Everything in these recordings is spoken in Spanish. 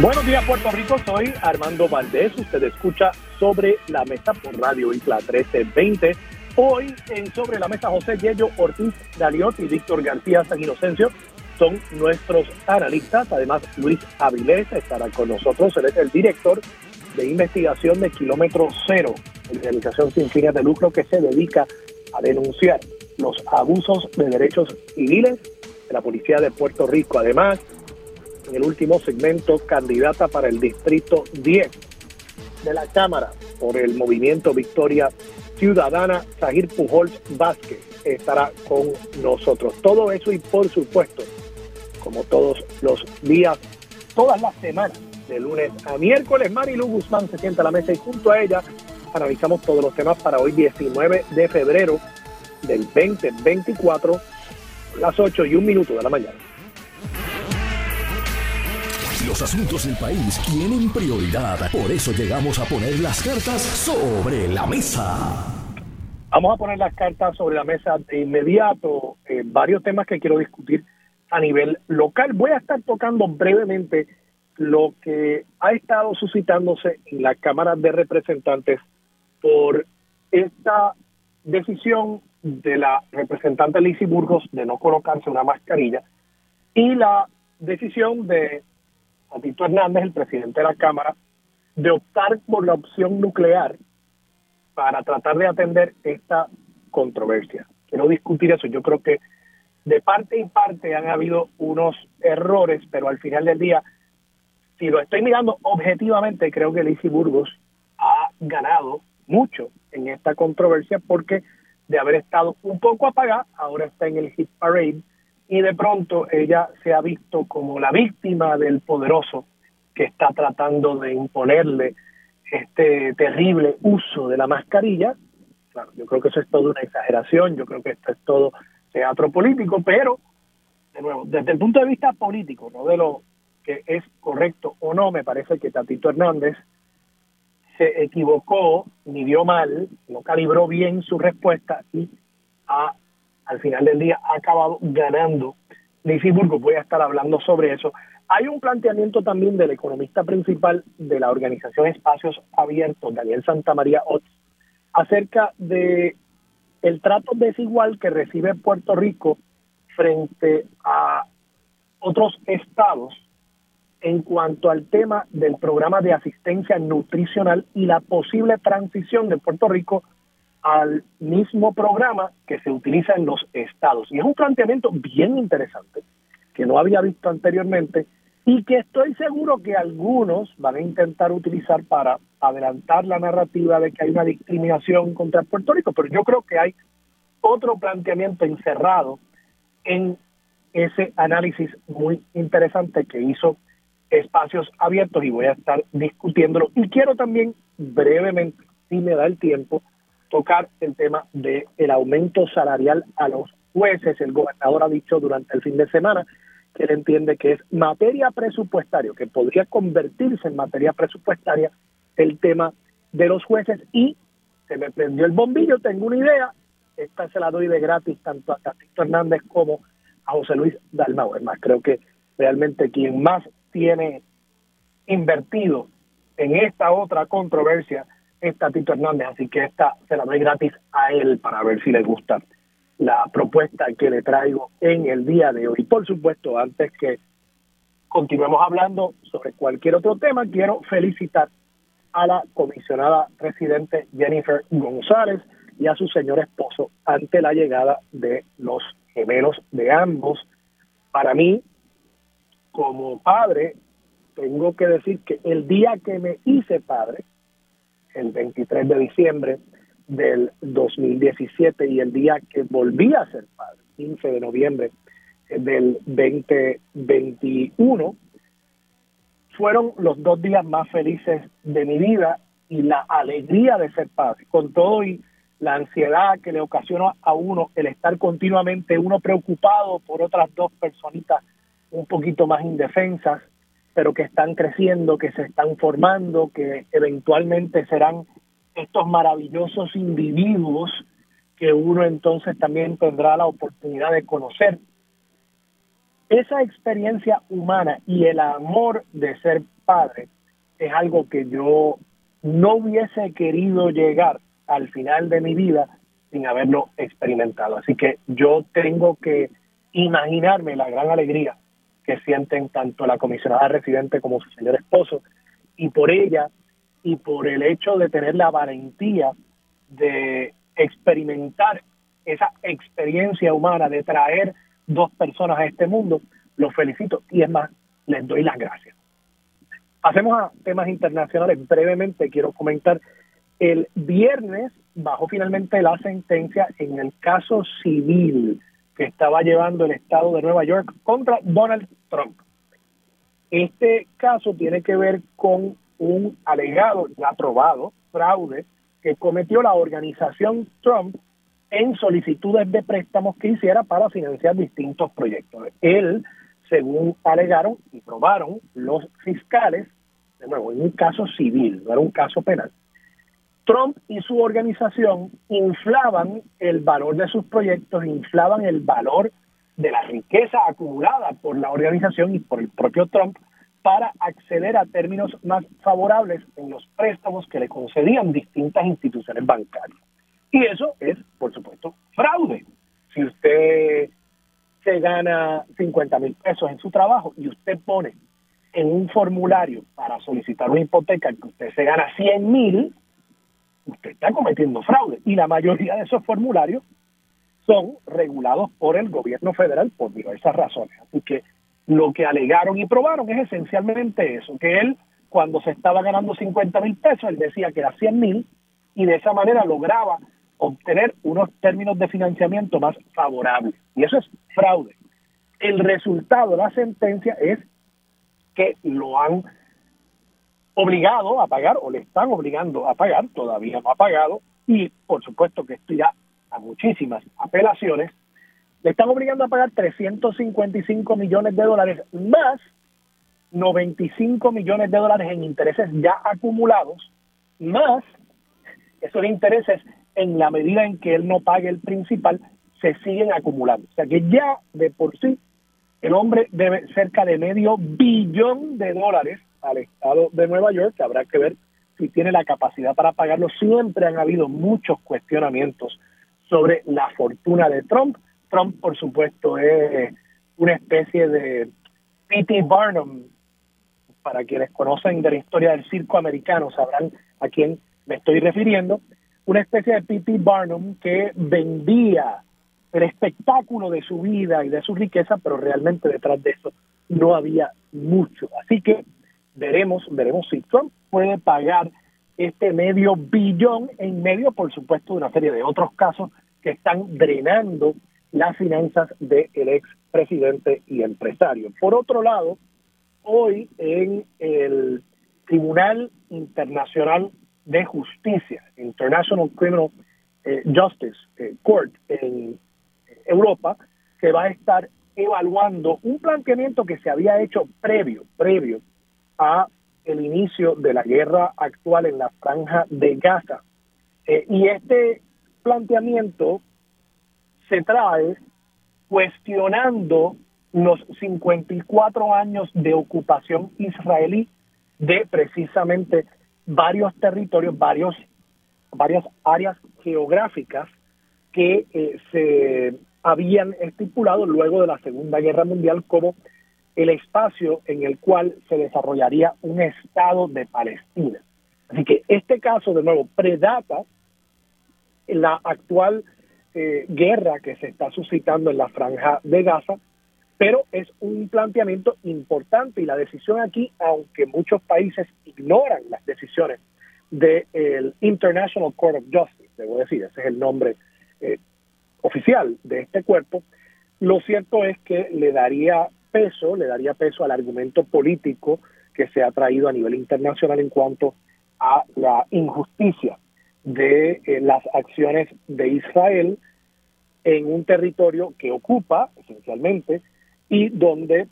Buenos días Puerto Rico, soy Armando Valdés, usted escucha Sobre la Mesa por Radio Isla 1320. Hoy en Sobre la Mesa José Yello Ortiz Galiot y Víctor García San Inocencio son nuestros analistas. Además, Luis Avilés estará con nosotros, él es el director de investigación de Kilómetro Cero, organización sin fines de lucro que se dedica a denunciar los abusos de derechos civiles de la Policía de Puerto Rico. Además, en el último segmento, candidata para el Distrito 10 de la Cámara por el Movimiento Victoria Ciudadana, Sahir Pujols Vázquez, estará con nosotros. Todo eso y por supuesto, como todos los días, todas las semanas, de lunes a miércoles, Marilu Guzmán se sienta a la mesa y junto a ella analizamos todos los temas para hoy 19 de febrero del 2024, las 8 y un minuto de la mañana. Los asuntos del país tienen prioridad. Por eso llegamos a poner las cartas sobre la mesa. Vamos a poner las cartas sobre la mesa de inmediato. Eh, varios temas que quiero discutir a nivel local. Voy a estar tocando brevemente lo que ha estado suscitándose en la Cámara de Representantes por esta decisión de la representante Lizy Burgos de no colocarse una mascarilla y la decisión de Tito Hernández, el presidente de la Cámara, de optar por la opción nuclear para tratar de atender esta controversia. Quiero discutir eso. Yo creo que de parte y parte han habido unos errores, pero al final del día, si lo estoy mirando objetivamente, creo que Lizy Burgos ha ganado mucho en esta controversia porque de haber estado un poco apagada, ahora está en el hit parade y de pronto ella se ha visto como la víctima del poderoso que está tratando de imponerle este terrible uso de la mascarilla. Claro, yo creo que eso es toda una exageración, yo creo que esto es todo teatro político, pero, de nuevo, desde el punto de vista político, no de lo que es correcto o no, me parece que Tatito Hernández se equivocó, midió mal, no calibró bien su respuesta y ha al final del día ha acabado ganando Burgos. Voy a estar hablando sobre eso. Hay un planteamiento también del economista principal de la organización Espacios Abiertos, Daniel Santamaría Otz, acerca de el trato desigual que recibe Puerto Rico frente a otros estados en cuanto al tema del programa de asistencia nutricional y la posible transición de Puerto Rico al mismo programa que se utiliza en los estados. Y es un planteamiento bien interesante que no había visto anteriormente y que estoy seguro que algunos van a intentar utilizar para adelantar la narrativa de que hay una discriminación contra Puerto Rico, pero yo creo que hay otro planteamiento encerrado en ese análisis muy interesante que hizo espacios abiertos y voy a estar discutiéndolo. Y quiero también brevemente, si me da el tiempo, tocar el tema del el aumento salarial a los jueces. El gobernador ha dicho durante el fin de semana que él entiende que es materia presupuestaria, que podría convertirse en materia presupuestaria el tema de los jueces y se me prendió el bombillo, tengo una idea, esta se la doy de gratis tanto a Tatito Hernández como a José Luis Dalmau. Es más, creo que realmente quien más tiene invertido en esta otra controversia es Tatito Hernández, así que esta se la doy gratis a él para ver si le gusta la propuesta que le traigo en el día de hoy. Por supuesto, antes que continuemos hablando sobre cualquier otro tema, quiero felicitar a la comisionada residente Jennifer González y a su señor esposo ante la llegada de los gemelos de ambos. Para mí, como padre, tengo que decir que el día que me hice padre, el 23 de diciembre del 2017 y el día que volví a ser padre, 15 de noviembre del 2021, fueron los dos días más felices de mi vida y la alegría de ser padre, con todo y la ansiedad que le ocasiona a uno el estar continuamente uno preocupado por otras dos personitas un poquito más indefensas, pero que están creciendo, que se están formando, que eventualmente serán estos maravillosos individuos que uno entonces también tendrá la oportunidad de conocer. Esa experiencia humana y el amor de ser padre es algo que yo no hubiese querido llegar al final de mi vida sin haberlo experimentado. Así que yo tengo que imaginarme la gran alegría que sienten tanto la comisionada residente como su señor esposo y por ella y por el hecho de tener la valentía de experimentar esa experiencia humana de traer dos personas a este mundo, los felicito y es más, les doy las gracias. Pasemos a temas internacionales. Brevemente quiero comentar, el viernes bajó finalmente la sentencia en el caso civil que estaba llevando el estado de Nueva York contra Donald Trump. Este caso tiene que ver con un alegado, ya aprobado, fraude que cometió la organización Trump en solicitudes de préstamos que hiciera para financiar distintos proyectos. Él según alegaron y probaron los fiscales, de nuevo, en un caso civil, no era un caso penal, Trump y su organización inflaban el valor de sus proyectos, inflaban el valor de la riqueza acumulada por la organización y por el propio Trump para acceder a términos más favorables en los préstamos que le concedían distintas instituciones bancarias. Y eso es, por supuesto, fraude. Si usted se gana 50 mil pesos en su trabajo y usted pone en un formulario para solicitar una hipoteca que usted se gana 100 mil, usted está cometiendo fraude. Y la mayoría de esos formularios son regulados por el gobierno federal por diversas razones. Así que lo que alegaron y probaron es esencialmente eso, que él cuando se estaba ganando 50 mil pesos, él decía que era 100 mil y de esa manera lograba obtener unos términos de financiamiento más favorables. Y eso es fraude. El resultado de la sentencia es que lo han obligado a pagar o le están obligando a pagar, todavía no ha pagado, y por supuesto que esto irá a muchísimas apelaciones, le están obligando a pagar 355 millones de dólares más 95 millones de dólares en intereses ya acumulados, más esos intereses en la medida en que él no pague el principal, se siguen acumulando. O sea que ya de por sí el hombre debe cerca de medio billón de dólares al estado de Nueva York, que habrá que ver si tiene la capacidad para pagarlo. Siempre han habido muchos cuestionamientos sobre la fortuna de Trump. Trump, por supuesto, es una especie de P.T. Barnum. Para quienes conocen de la historia del circo americano sabrán a quién me estoy refiriendo una especie de P.T. Barnum que vendía el espectáculo de su vida y de su riqueza, pero realmente detrás de eso no había mucho. Así que veremos, veremos si Trump puede pagar este medio billón en medio, por supuesto, de una serie de otros casos que están drenando las finanzas del ex presidente y empresario. Por otro lado, hoy en el Tribunal Internacional de Justicia, International Criminal eh, Justice eh, Court en Europa, que va a estar evaluando un planteamiento que se había hecho previo, previo a el inicio de la guerra actual en la franja de Gaza. Eh, y este planteamiento se trae cuestionando los 54 años de ocupación israelí de precisamente varios territorios, varios, varias áreas geográficas que eh, se habían estipulado luego de la Segunda Guerra Mundial como el espacio en el cual se desarrollaría un Estado de Palestina. Así que este caso, de nuevo, predata la actual eh, guerra que se está suscitando en la franja de Gaza pero es un planteamiento importante y la decisión aquí, aunque muchos países ignoran las decisiones del International Court of Justice, debo decir, ese es el nombre eh, oficial de este cuerpo, lo cierto es que le daría peso, le daría peso al argumento político que se ha traído a nivel internacional en cuanto a la injusticia de eh, las acciones de Israel en un territorio que ocupa esencialmente y donde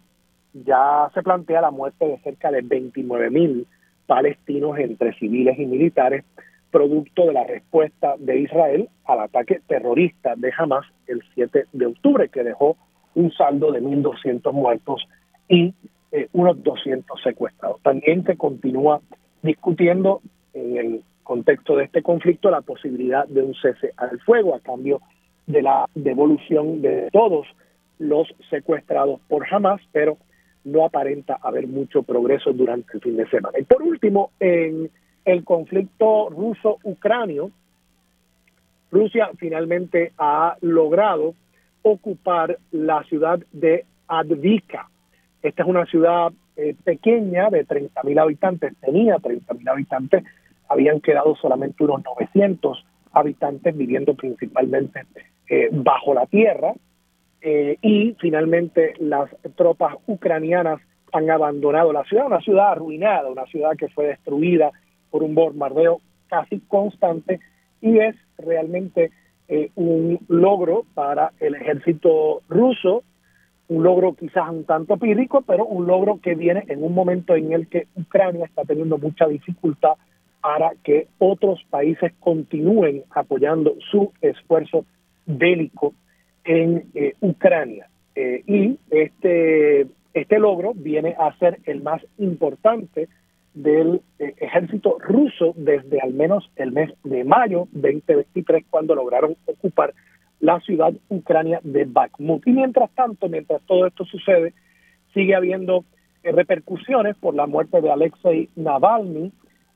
ya se plantea la muerte de cerca de 29 mil palestinos entre civiles y militares, producto de la respuesta de Israel al ataque terrorista de Hamas el 7 de octubre, que dejó un saldo de 1.200 muertos y eh, unos 200 secuestrados. También se continúa discutiendo en el contexto de este conflicto la posibilidad de un cese al fuego a cambio de la devolución de todos los secuestrados por Hamas, pero no aparenta haber mucho progreso durante el fin de semana. Y por último, en el conflicto ruso-ucranio, Rusia finalmente ha logrado ocupar la ciudad de Advika. Esta es una ciudad eh, pequeña de 30.000 habitantes, tenía 30.000 habitantes, habían quedado solamente unos 900 habitantes viviendo principalmente eh, bajo la tierra eh, y finalmente las tropas ucranianas han abandonado la ciudad, una ciudad arruinada, una ciudad que fue destruida por un bombardeo casi constante y es realmente eh, un logro para el ejército ruso, un logro quizás un tanto pírrico, pero un logro que viene en un momento en el que Ucrania está teniendo mucha dificultad para que otros países continúen apoyando su esfuerzo bélico en eh, Ucrania. Eh, y este, este logro viene a ser el más importante del eh, ejército ruso desde al menos el mes de mayo 2023, cuando lograron ocupar la ciudad ucrania de Bakhmut. Y mientras tanto, mientras todo esto sucede, sigue habiendo repercusiones por la muerte de Alexei Navalny.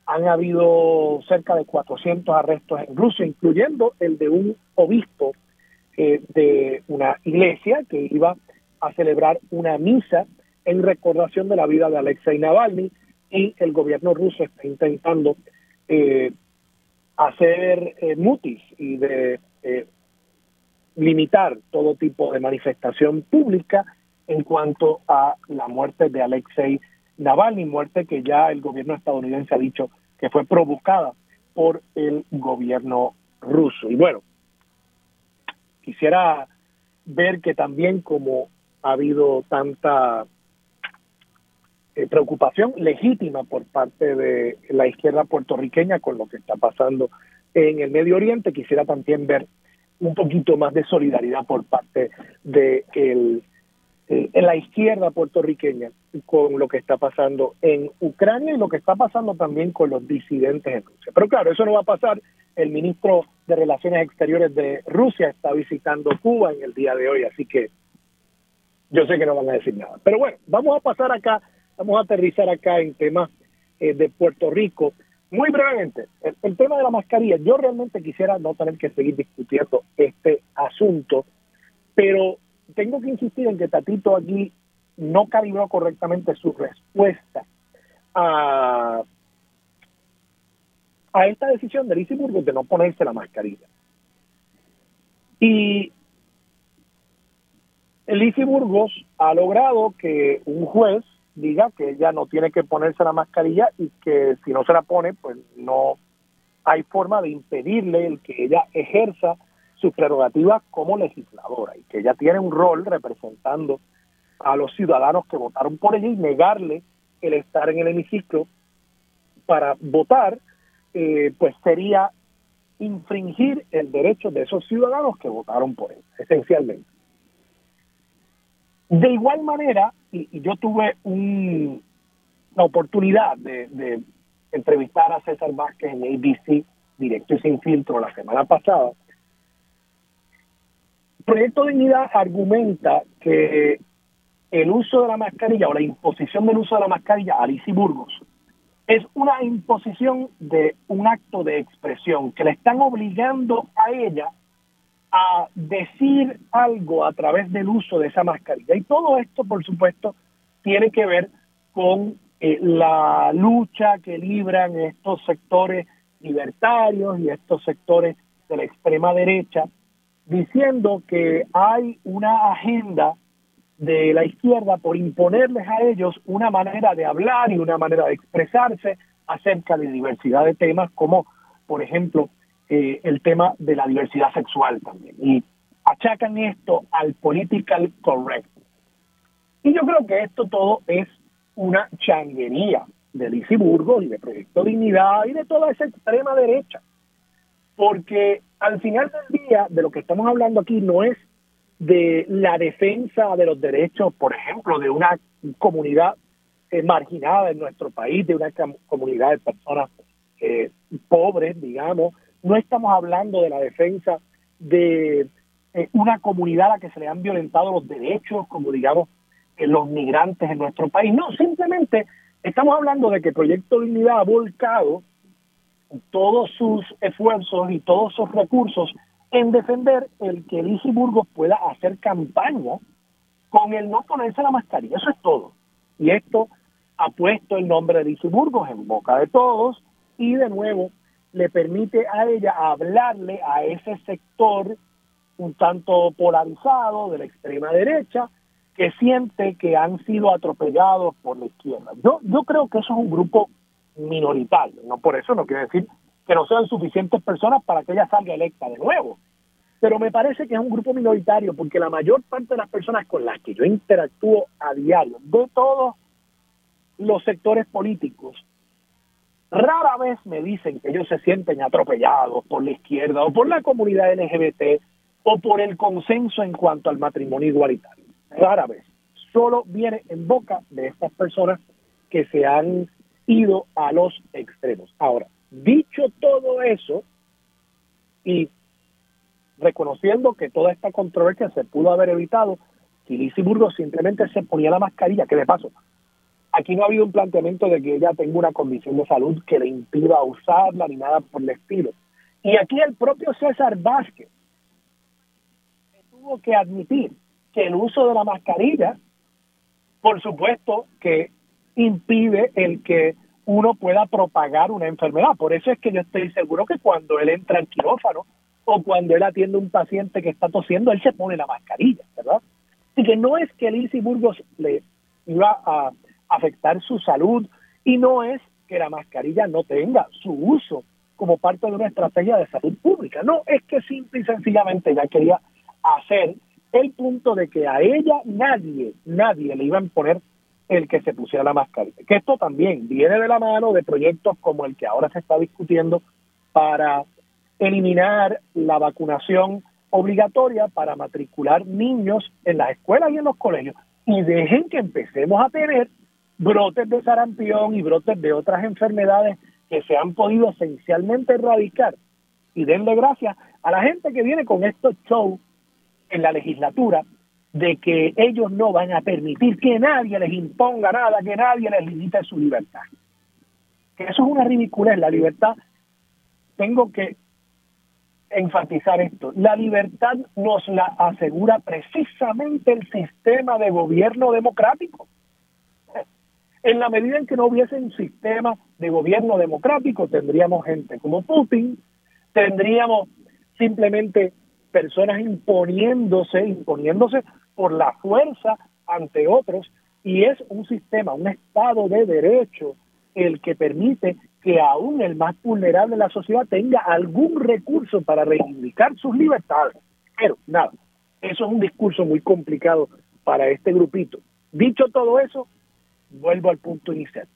Han habido cerca de 400 arrestos en Rusia, incluyendo el de un obispo eh, de una iglesia que iba a celebrar una misa en recordación de la vida de Alexei Navalny y el gobierno ruso está intentando eh, hacer eh, mutis y de limitar todo tipo de manifestación pública en cuanto a la muerte de Alexei Navalny, muerte que ya el gobierno estadounidense ha dicho que fue provocada por el gobierno ruso. Y bueno, quisiera ver que también como ha habido tanta eh, preocupación legítima por parte de la izquierda puertorriqueña con lo que está pasando en el Medio Oriente, quisiera también ver un poquito más de solidaridad por parte de el, eh, la izquierda puertorriqueña con lo que está pasando en Ucrania y lo que está pasando también con los disidentes en Rusia. Pero claro, eso no va a pasar el ministro de Relaciones Exteriores de Rusia está visitando Cuba en el día de hoy, así que yo sé que no van a decir nada. Pero bueno, vamos a pasar acá, vamos a aterrizar acá en temas eh, de Puerto Rico. Muy brevemente, el, tema de la mascarilla, yo realmente quisiera no tener que seguir discutiendo este asunto, pero tengo que insistir en que Tatito aquí no calibró correctamente su respuesta a a esta decisión de Lizy Burgos de no ponerse la mascarilla. Y Lizy Burgos ha logrado que un juez diga que ella no tiene que ponerse la mascarilla y que si no se la pone, pues no hay forma de impedirle el que ella ejerza sus prerrogativas como legisladora y que ella tiene un rol representando a los ciudadanos que votaron por ella y negarle el estar en el hemiciclo para votar eh, pues sería infringir el derecho de esos ciudadanos que votaron por él, esencialmente. De igual manera, y, yo tuve un, la oportunidad de, entrevistar a César Vázquez en ABC, directo y sin filtro, la semana pasada, Proyecto Dignidad argumenta que el uso de la mascarilla o la imposición del uso de la mascarilla a Alicia Burgos es una imposición de un acto de expresión que le están obligando a ella a decir algo a través del uso de esa mascarilla. Y todo esto, por supuesto, tiene que ver con eh, la lucha que libran estos sectores libertarios y estos sectores de la extrema derecha, diciendo que hay una agenda de la izquierda por imponerles a ellos una manera de hablar y una manera de expresarse acerca de diversidad de temas como, por ejemplo, eh, el tema de la diversidad sexual también. Y achacan esto al political correct. Y yo creo que esto todo es una changuería de Lizy Burgos y de Proyecto Dignidad y de toda esa extrema derecha. Porque al final del día, de lo que estamos hablando aquí no es de la defensa de los derechos, por ejemplo, de una comunidad eh, marginada en nuestro país, de una comunidad de personas eh, pobres, digamos. No estamos hablando de la defensa de eh, una comunidad a la que se le han violentado los derechos, como digamos los migrantes en nuestro país. No, simplemente estamos hablando de que Proyecto Dignidad ha volcado todos sus esfuerzos y todos sus recursos en defender el que Lizy Burgos pueda hacer campaña con el no ponerse la mascarilla. Eso es todo. Y esto ha puesto el nombre de Lizy Burgos en boca de todos y de nuevo le permite a ella hablarle a ese sector un tanto polarizado de la extrema derecha que siente que han sido atropellados por la izquierda. Yo, yo creo que eso es un grupo minoritario, no por eso no quiere decir que no sean suficientes personas para que ella salga electa de nuevo, pero me parece que es un grupo minoritario porque la mayor parte de las personas con las que yo interactúo a diario, de todos los sectores políticos, rara vez me dicen que ellos se sienten atropellados por la izquierda o por la comunidad LGBT o por el consenso en cuanto al matrimonio igualitario. Rara vez. Solo viene en boca de estas personas que se han ido a los extremos. Ahora, dicho todo eso, y reconociendo que toda esta controversia se pudo haber evitado si Burgos simplemente se ponía la mascarilla, que de paso, aquí no ha habido un planteamiento de que ella tenga una condición de salud que le impida usarla ni nada por el estilo. Y aquí el propio César Vázquez tuvo que admitir que el uso de la mascarilla, por supuesto, que impide el que uno pueda propagar una enfermedad. Por eso es que yo estoy seguro que cuando él entra al quirófano o cuando él atiende a un paciente que está tosiendo, él se pone la mascarilla, ¿verdad? Así que no es que Lindsay Burgos le iba a afectar su salud y no es que la mascarilla no tenga su uso como parte de una estrategia de salud pública. No, es que simple y sencillamente ya quería hacer el punto de que a ella nadie, nadie le iba a imponer el que se pusiera la mascarilla. Que esto también viene de la mano de proyectos como el que ahora se está discutiendo para eliminar la vacunación obligatoria para matricular niños en las escuelas y en los colegios y dejen que empecemos a tener brotes de sarampión y brotes de otras enfermedades que se han podido esencialmente erradicar y denle gracias a la gente que viene con estos shows en la legislatura de que ellos no van a permitir que nadie les imponga nada, que nadie les limite su libertad. Que eso es una ridiculez, la libertad. Tengo que enfatizar esto. La libertad nos la asegura precisamente el sistema de gobierno democrático. En la medida en que no hubiese un sistema de gobierno democrático, tendríamos gente como Putin, tendríamos simplemente personas imponiéndose, imponiéndose por la fuerza ante otros, y es un sistema, un estado de derecho el que permite que aún el más vulnerable de la sociedad tenga algún recurso para reivindicar sus libertades. Pero nada, eso es un discurso muy complicado para este grupito. Dicho todo eso, vuelvo al punto inicial.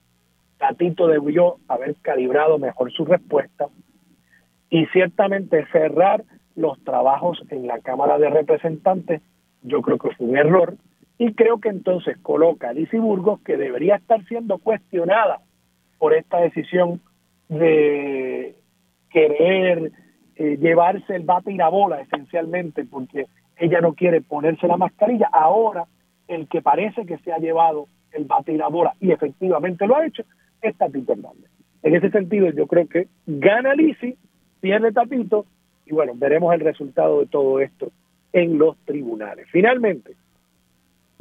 Tatito debió haber calibrado mejor su respuesta y ciertamente cerrar los trabajos en la Cámara de Representantes, yo creo que fue un error y creo que entonces coloca a Lizy Burgos que debería estar siendo cuestionada por esta decisión de querer eh, llevarse el bate y la bola esencialmente porque ella no quiere ponerse la mascarilla. Ahora el que parece que se ha llevado el bate y la bola y efectivamente lo ha hecho es Tatito Hernández. En ese sentido yo creo que gana Lisi, pierde Tatito y bueno, veremos el resultado de todo esto en los tribunales. Finalmente,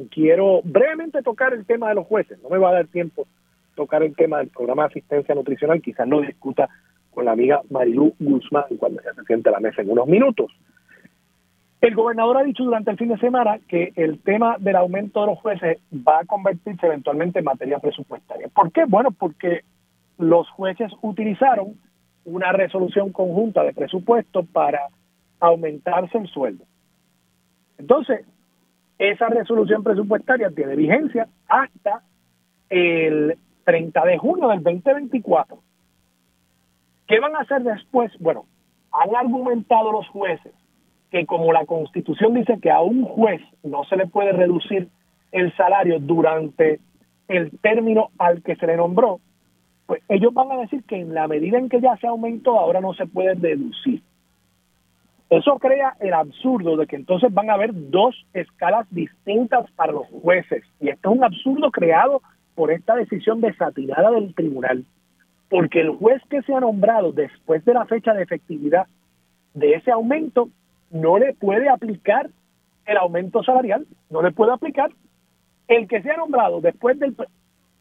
quiero brevemente tocar el tema de los jueces, no me va a dar tiempo tocar el tema del programa de asistencia nutricional, quizás no discuta con la amiga Marilú Guzmán cuando ya se siente a la mesa en unos minutos. El gobernador ha dicho durante el fin de semana que el tema del aumento de los jueces va a convertirse eventualmente en materia presupuestaria. ¿Por qué? Bueno, porque los jueces utilizaron una resolución conjunta de presupuesto para aumentarse el sueldo. Entonces, esa resolución presupuestaria tiene vigencia hasta el 30 de junio del 2024. ¿Qué van a hacer después? Bueno, han argumentado los jueces que como la Constitución dice que a un juez no se le puede reducir el salario durante el término al que se le nombró, pues ellos van a decir que en la medida en que ya se aumentó, ahora no se puede deducir. Eso crea el absurdo de que entonces van a haber dos escalas distintas para los jueces. Y esto es un absurdo creado por esta decisión desatinada del tribunal. Porque el juez que se ha nombrado después de la fecha de efectividad de ese aumento no le puede aplicar el aumento salarial, no le puede aplicar. El que se ha nombrado después del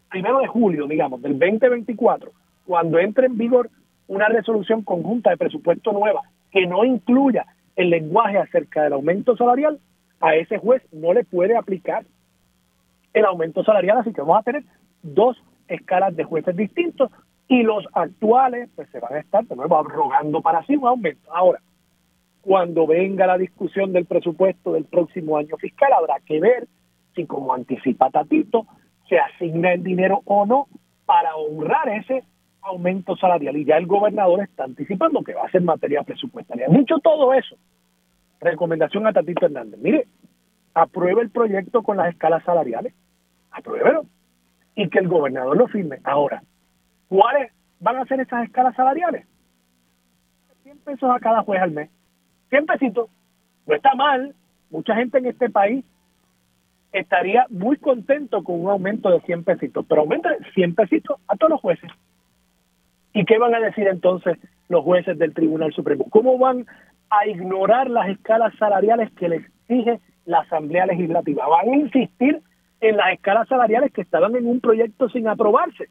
primero de julio, digamos, del 2024, cuando entre en vigor una resolución conjunta de presupuesto nueva que no incluya el lenguaje acerca del aumento salarial, a ese juez no le puede aplicar el aumento salarial, así que vamos a tener dos escalas de jueces distintos y los actuales pues se van a estar de nuevo rogando para sí un aumento. Ahora, cuando venga la discusión del presupuesto del próximo año fiscal, habrá que ver si como anticipa Tatito, se asigna el dinero o no para honrar ese aumento salarial. Y ya el gobernador está anticipando que va a ser materia presupuestaria. Dicho todo eso, recomendación a Tatito Hernández. Mire, apruebe el proyecto con las escalas salariales. Apruébelo. Y que el gobernador lo firme. Ahora, ¿cuáles van a ser esas escalas salariales? 100 pesos a cada juez al mes. 100 pesitos. No está mal. Mucha gente en este país estaría muy contento con un aumento de 100 pesitos, pero aumenta 100 pesitos a todos los jueces. ¿Y qué van a decir entonces los jueces del Tribunal Supremo? ¿Cómo van a ignorar las escalas salariales que les exige la Asamblea Legislativa? Van a insistir en las escalas salariales que estaban en un proyecto sin aprobarse.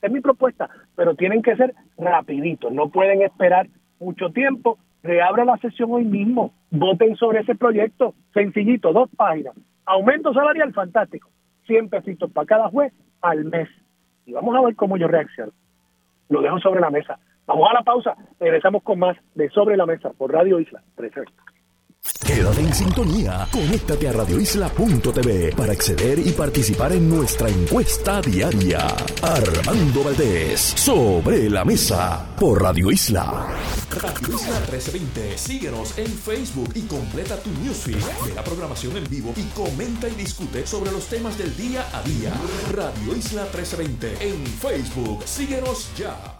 Es mi propuesta, pero tienen que ser rapiditos, no pueden esperar mucho tiempo. Reabra la sesión hoy mismo, voten sobre ese proyecto, sencillito, dos páginas, Aumento salarial, fantástico. 100 pesitos para cada juez al mes. Y vamos a ver cómo yo reacciono. Lo dejo sobre la mesa. Vamos a la pausa. Regresamos con más de Sobre la Mesa por Radio Isla 1320. Quédate en sintonía, conéctate a radioisla.tv para acceder y participar en nuestra encuesta diaria. Armando Valdés, sobre la mesa, por Radio Isla. Radio Isla 1320, síguenos en Facebook y completa tu newsfeed de la programación en vivo y comenta y discute sobre los temas del día a día. Radio Isla 1320 en Facebook, síguenos ya.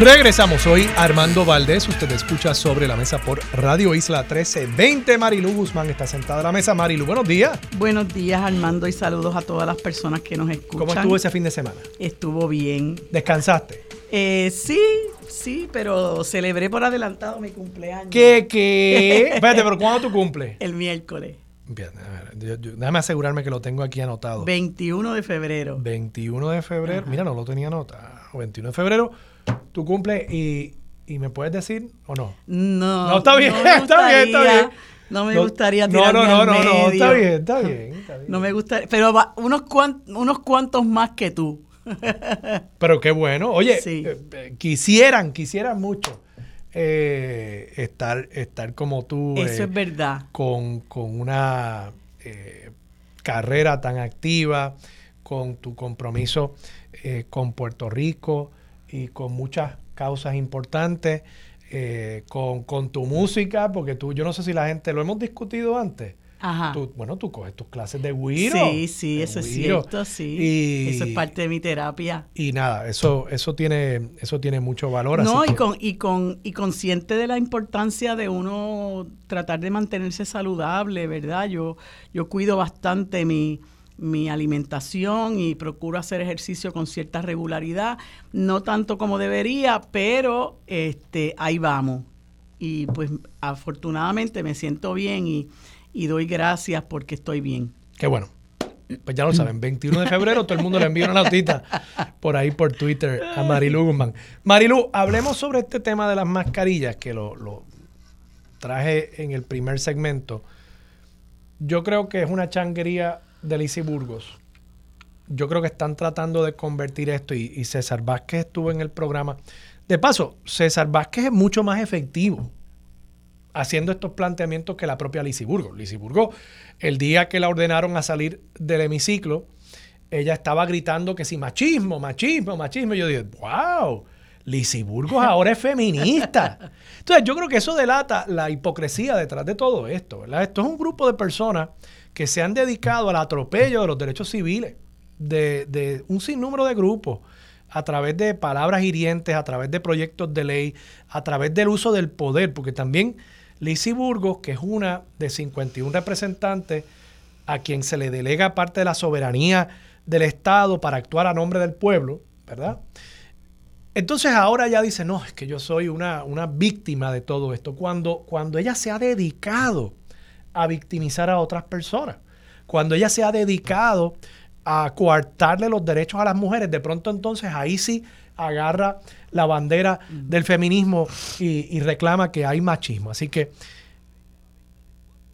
Regresamos hoy, Armando Valdés. Usted escucha sobre la mesa por Radio Isla 1320. Marilu Guzmán está sentada a la mesa. Marilu, buenos días. Buenos días, Armando, y saludos a todas las personas que nos escuchan. ¿Cómo estuvo ese fin de semana? Estuvo bien. ¿Descansaste? Eh, sí, sí, pero celebré por adelantado mi cumpleaños. ¿Qué, qué? Espérate, pero ¿cuándo tu cumple? El miércoles. Bien, a ver, déjame asegurarme que lo tengo aquí anotado. 21 de febrero. 21 de febrero. Mira, no lo tenía anotado. 21 de febrero tu cumple y, y, me puedes decir o no? No. No, está bien, está bien, está bien. No me gustaría no, no, no, no, no, está bien, está bien, está bien. No me gustaría, pero unos, unos cuantos más que tú. pero qué bueno. Oye, eh, eh, quisieran, quisieran mucho eh, estar, estar como tú. Eso es verdad. Con, con una carrera tan activa, con tu compromiso con Puerto Rico, y con muchas causas importantes, eh, con, con, tu música, porque tú, yo no sé si la gente, lo hemos discutido antes. Ajá. bueno, tú coges tus clases de Wiro. Sí, sí, eso es cierto, sí. eso es parte de mi terapia. Y nada, eso, eso tiene, eso tiene mucho valor. No, y con, y con, y consciente de la importancia de uno tratar de mantenerse saludable, ¿verdad? Yo, yo cuido bastante mi, mi alimentación y procuro hacer ejercicio con cierta regularidad, no tanto como debería, pero este ahí vamos. Y pues afortunadamente me siento bien y, doy gracias porque estoy bien. Qué bueno. Pues ya lo saben, 21 de febrero todo el mundo le envía una notita por ahí por Twitter a Marilu Guzmán. Marilu, hablemos sobre este tema de las mascarillas que lo, lo traje en el primer segmento. Yo creo que es una changuería de Lizy Burgos. Yo creo que están tratando de convertir esto y, César Vázquez estuvo en el programa. De paso, César Vázquez es mucho más efectivo haciendo estos planteamientos que la propia Lizy Burgos. Lizy Burgos, el día que la ordenaron a salir del hemiciclo, ella estaba gritando que si machismo, machismo, machismo. Y yo dije, wow, Lizy Burgos ahora es feminista. Entonces yo creo que eso delata la hipocresía detrás de todo esto. Esto es un grupo de personas que se han dedicado al atropello de los derechos civiles de, de un sinnúmero de grupos a través de palabras hirientes, a través de proyectos de ley, a través del uso del poder, porque también Lizy Burgos, que es una de 51 representantes a quien se le delega parte de la soberanía del Estado para actuar a nombre del pueblo, ¿verdad? Entonces ahora ya dice, no, es que yo soy una, una víctima de todo esto, cuando, cuando ella se ha dedicado a victimizar a otras personas, cuando ella se ha dedicado a coartarle los derechos a las mujeres, de pronto entonces ahí sí agarra la bandera del feminismo y, reclama que hay machismo. Así que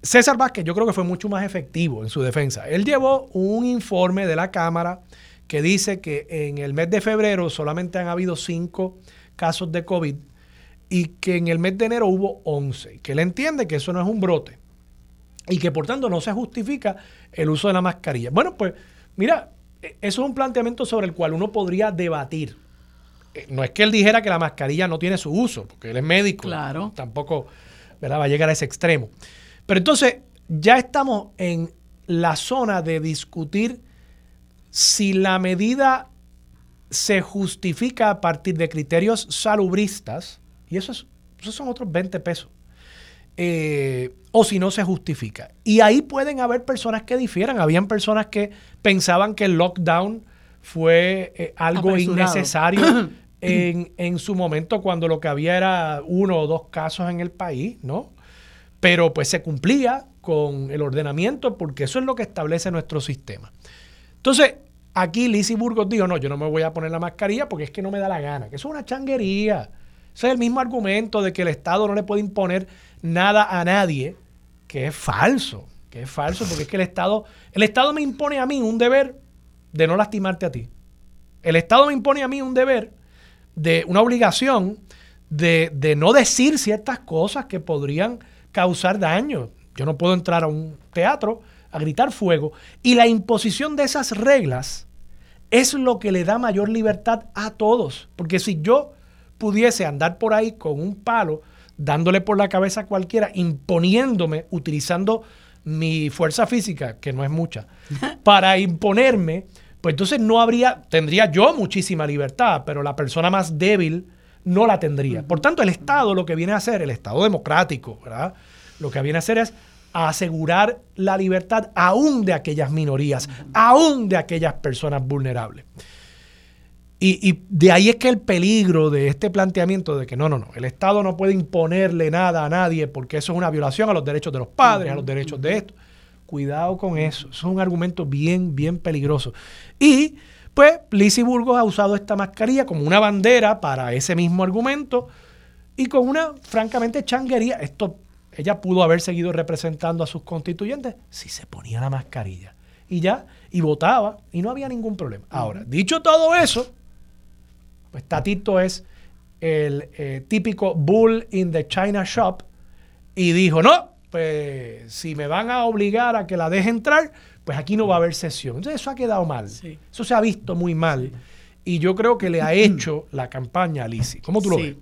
César Vázquez yo creo que fue mucho más efectivo en su defensa. Él llevó un informe de la Cámara que dice que en el mes de febrero solamente han habido cinco casos de COVID y que en el mes de enero hubo 11, que él entiende que eso no es un brote y que por tanto no se justifica el uso de la mascarilla. Bueno, pues mira, e, eso es un planteamiento sobre el cual uno podría debatir no es que él dijera que la mascarilla no tiene su uso, porque él es médico. Claro. Tampoco va a llegar a ese extremo. Pero entonces ya estamos en la zona de discutir si la medida se justifica a partir de criterios salubristas, y eso esos son otros 20 pesos, eh, o si no se justifica. Y ahí pueden haber personas que difieran. Habían personas que pensaban que el lockdown fue eh, algo innecesario en, su momento cuando lo que había era uno o dos casos en el país, ¿no? Pero pues se cumplía con el ordenamiento porque eso es lo que establece nuestro sistema. Entonces, aquí Lizzie Burgos dijo, no, yo no me voy a poner la mascarilla porque es que no me da la gana, que eso es una changuería. Ese es el mismo argumento de que el Estado no le puede imponer nada a nadie, que es falso, que es falso, porque es que el Estado, el Estado me impone a mí un deber de no lastimarte a ti. El Estado me impone a mí un deber de una obligación de, no decir ciertas cosas que podrían causar daño. Yo no puedo entrar a un teatro a gritar fuego. Y la imposición de esas reglas es lo que le da mayor libertad a todos. Porque si yo pudiese andar por ahí con un palo, dándole por la cabeza a cualquiera, imponiéndome, utilizando mi fuerza física, que no es mucha, para imponerme, pues entonces no habría, tendría yo muchísima libertad, pero la persona más débil no la tendría. Por tanto, el Estado lo que viene a hacer, el Estado democrático, ¿verdad? Lo que viene a hacer es asegurar la libertad aún de aquellas minorías, aún de aquellas personas vulnerables. Y, y, de ahí es que el peligro de este planteamiento de que no, no, no, el Estado no puede imponerle nada a nadie porque eso es una violación a los derechos de los padres, a los derechos de esto. Cuidado con eso. Eso es un argumento bien, bien peligroso. Y pues Lizzie Burgos ha usado esta mascarilla como una bandera para ese mismo argumento y con una, francamente, changuería. Esto, ella pudo haber seguido representando a sus constituyentes si se ponía la mascarilla. Y ya, y votaba, y no había ningún problema. Ahora, dicho todo eso, pues Tatito es el eh, típico bull in the China shop y dijo, no, pues si me van a obligar a que la deje entrar, pues aquí no va a haber sesión. Entonces eso ha quedado mal. Eso se ha visto muy mal. Y yo creo que le ha hecho la campaña a Lisi. ¿Cómo tú lo ves?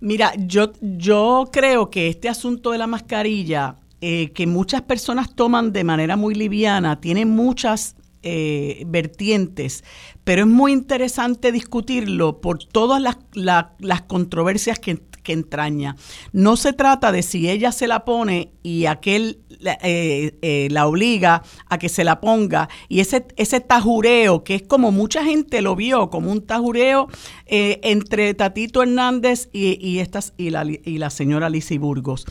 Mira, yo, yo creo que este asunto de la mascarilla, eh, que muchas personas toman de manera muy liviana, tiene muchas eh, vertientes, pero es muy interesante discutirlo por todas las, las controversias que, que entraña. No se trata de si ella se la pone y aquel eh, eh, la obliga a que se la ponga y ese, ese tajureo, que es como mucha gente lo vio, como un tajureo entre Tatito Hernández y, estas, y, la, y la señora Lizy Burgos.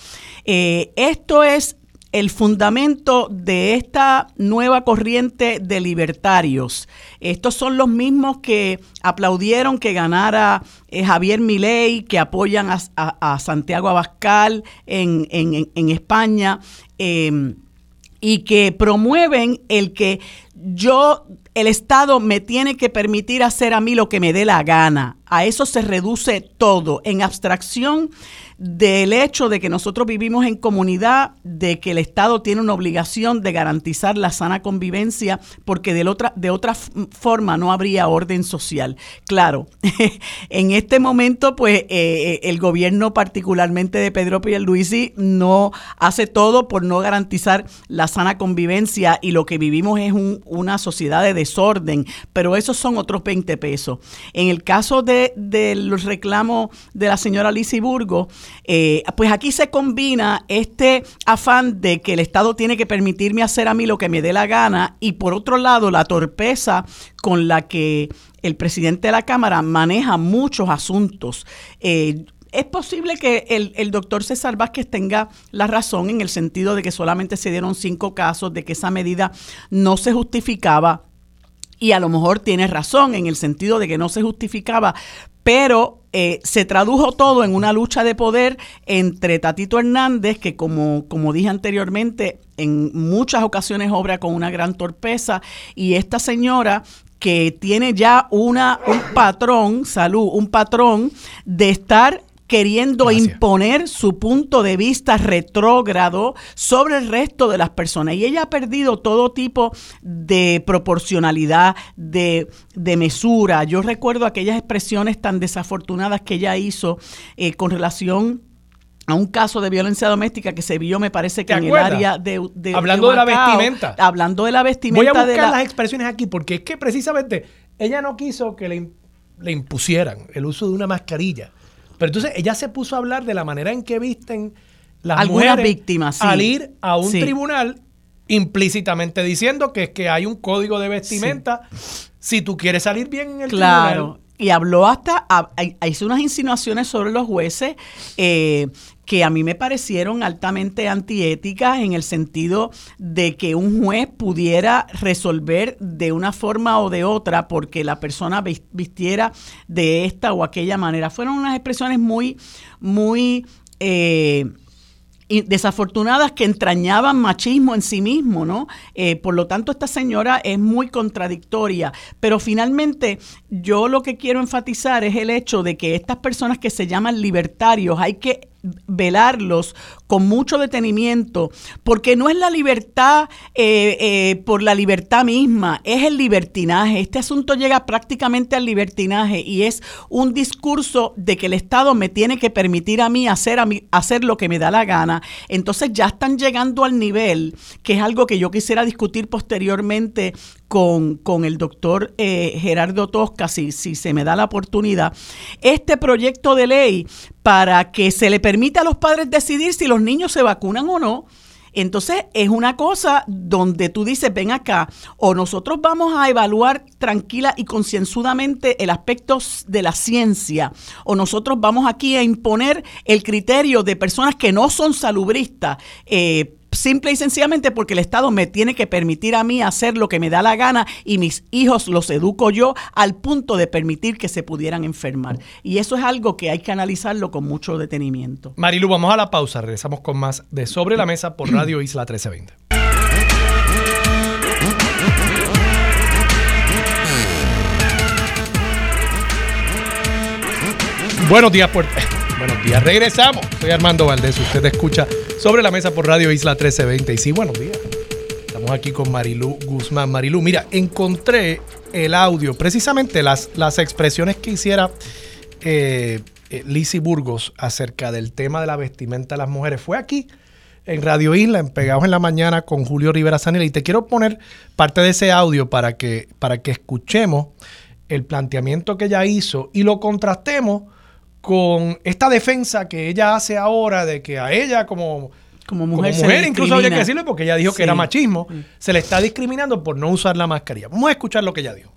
esto es el fundamento de esta nueva corriente de libertarios. Estos son los mismos que aplaudieron que ganara eh, Javier Milei, que apoyan a, Santiago Abascal en, en, España. Em, y que promueven el que yo, el Estado me tiene que permitir hacer a mí lo que me dé la gana. A eso se reduce todo. En abstracción del hecho de que nosotros vivimos en comunidad, de que el Estado tiene una obligación de garantizar la sana convivencia, porque de otra, de otra forma no habría orden social. Claro, en este momento, pues eh, eh, el gobierno, particularmente de Pedro Pierluisi, no hace todo por no garantizar la sana convivencia y lo que vivimos es una sociedad de desorden, pero esos son otros 20 pesos. En el caso de, de los reclamos de la señora Lizy Burgo, eh, pues aquí se combina este afán de que el Estado tiene que permitirme hacer a mí lo que me dé la gana y por otro lado la torpeza con la que el presidente de la Cámara maneja muchos asuntos. Eh, es posible que el, el, doctor César Vázquez tenga la razón en el sentido de que solamente se dieron cinco casos, de que esa medida no se justificaba. Y a lo mejor tiene razón en el sentido de que no se justificaba, pero eh, se tradujo todo en una lucha de poder entre Tatito Hernández, que como, como dije anteriormente, en muchas ocasiones obra con una gran torpeza, y esta señora que tiene ya una, un patrón, salud, un patrón de estar queriendo imponer su punto de vista retrógrado sobre el resto de las personas. Y ella ha perdido todo tipo de proporcionalidad, de, mesura. Yo recuerdo aquellas expresiones tan desafortunadas que ella hizo eh, con relación a un caso de violencia doméstica que se vio, me parece que en el área de, hablando de, la vestimenta, hablando de la vestimenta. Voy a buscar las expresiones aquí porque es que precisamente ella no quiso que le, le impusieran el uso de una mascarilla. Pero entonces ella se puso a hablar de la manera en que visten las Algunas mujeres víctimas, al ir a un tribunal implícitamente diciendo que es que hay un código de vestimenta si tú quieres salir bien en el claro. Y habló hasta, hizo unas insinuaciones sobre los jueces eh, que a mí me parecieron altamente antiéticas en el sentido de que un juez pudiera resolver de una forma o de otra porque la persona vistiera de esta o aquella manera. Fueron unas expresiones muy, muy... Eh, desafortunadas que entrañaban machismo en sí mismo, ¿no? Eh, por lo tanto, esta señora es muy contradictoria, pero finalmente yo lo que quiero enfatizar es el hecho de que estas personas que se llaman libertarios hay que velarlos con mucho detenimiento, porque no es la libertad eh, eh, por la libertad misma, es el libertinaje. Este asunto llega prácticamente al libertinaje y es un discurso de que el Estado me tiene que permitir a mí hacer, a mí, hacer lo que me da la gana. Entonces ya están llegando al nivel, que es algo que yo quisiera discutir posteriormente con, con el doctor eh, Gerardo Tosca, si, si se me da la oportunidad, este proyecto de ley para que se le permita a los padres decidir si los niños se vacunan o no. Entonces es una cosa donde tú dices, ven acá, o nosotros vamos a evaluar tranquila y concienzudamente el aspecto de la ciencia, o nosotros vamos aquí a imponer el criterio de personas que no son salubristas, eh, simple y sencillamente porque el Estado me tiene que permitir a mí hacer lo que me da la gana y mis hijos los educo yo al punto de permitir que se pudieran enfermar. Y eso es algo que hay que analizarlo con mucho detenimiento. Marilu, vamos a la pausa. Regresamos con más de Sobre la Mesa por Radio Isla 1320. Buenos días, Puerto. Buenos días, regresamos. Soy Armando Valdés. Usted escucha sobre la mesa por Radio Isla 1320. Y sí, buenos días. Estamos aquí con Marilú Guzmán. Marilú, mira, encontré el audio, precisamente las, las expresiones que hiciera eh, eh Burgos acerca del tema de la vestimenta de las mujeres. Fue aquí en Radio Isla, en Pegados en la Mañana con Julio Rivera Sanil. Y te quiero poner parte de ese audio para que, para que escuchemos el planteamiento que ella hizo y lo contrastemos con esta defensa que ella hace ahora de que a ella como, como mujer, incluso habría que decirle porque ella dijo que era machismo, mm. se le está discriminando por no usar la mascarilla. Vamos a escuchar lo que ella dijo.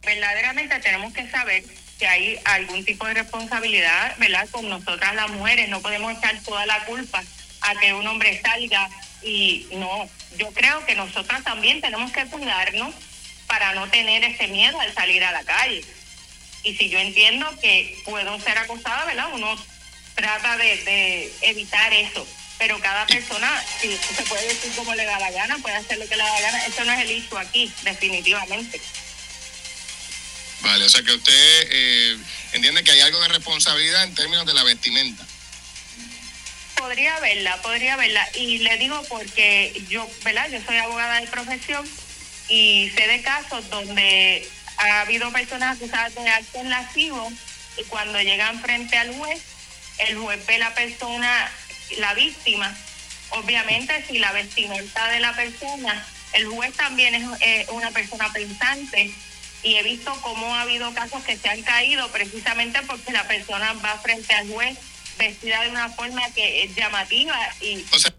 Verdaderamente tenemos que saber que hay algún tipo de responsabilidad, ¿verdad? Con nosotras las mujeres, no podemos echar toda la culpa a que un hombre salga Y no, yo creo que nosotras también tenemos que cuidarnos para no tener ese miedo al salir a la calle. Y si yo entiendo que puedo ser acosada, ¿verdad? Uno trata de, de evitar eso. Pero cada persona, si se puede decir como le da la gana, puede hacer lo que le da la gana. Eso no es el issue aquí, definitivamente. Vale, o sea que usted eh, entiende que hay algo de responsabilidad en términos de la vestimenta. Podría verla, podría verla. Y le digo porque yo, ¿verdad? Yo soy abogada de profesión y sé de casos donde ha habido personas acusadas de actos lascivos y cuando llegan frente al juez, el juez ve la persona, la víctima. Obviamente, si la vestimenta de la persona, el juez también es eh, una persona pensante y he visto cómo ha habido casos que se han caído precisamente porque la persona va frente al juez vestida de una forma que es llamativa y O sea,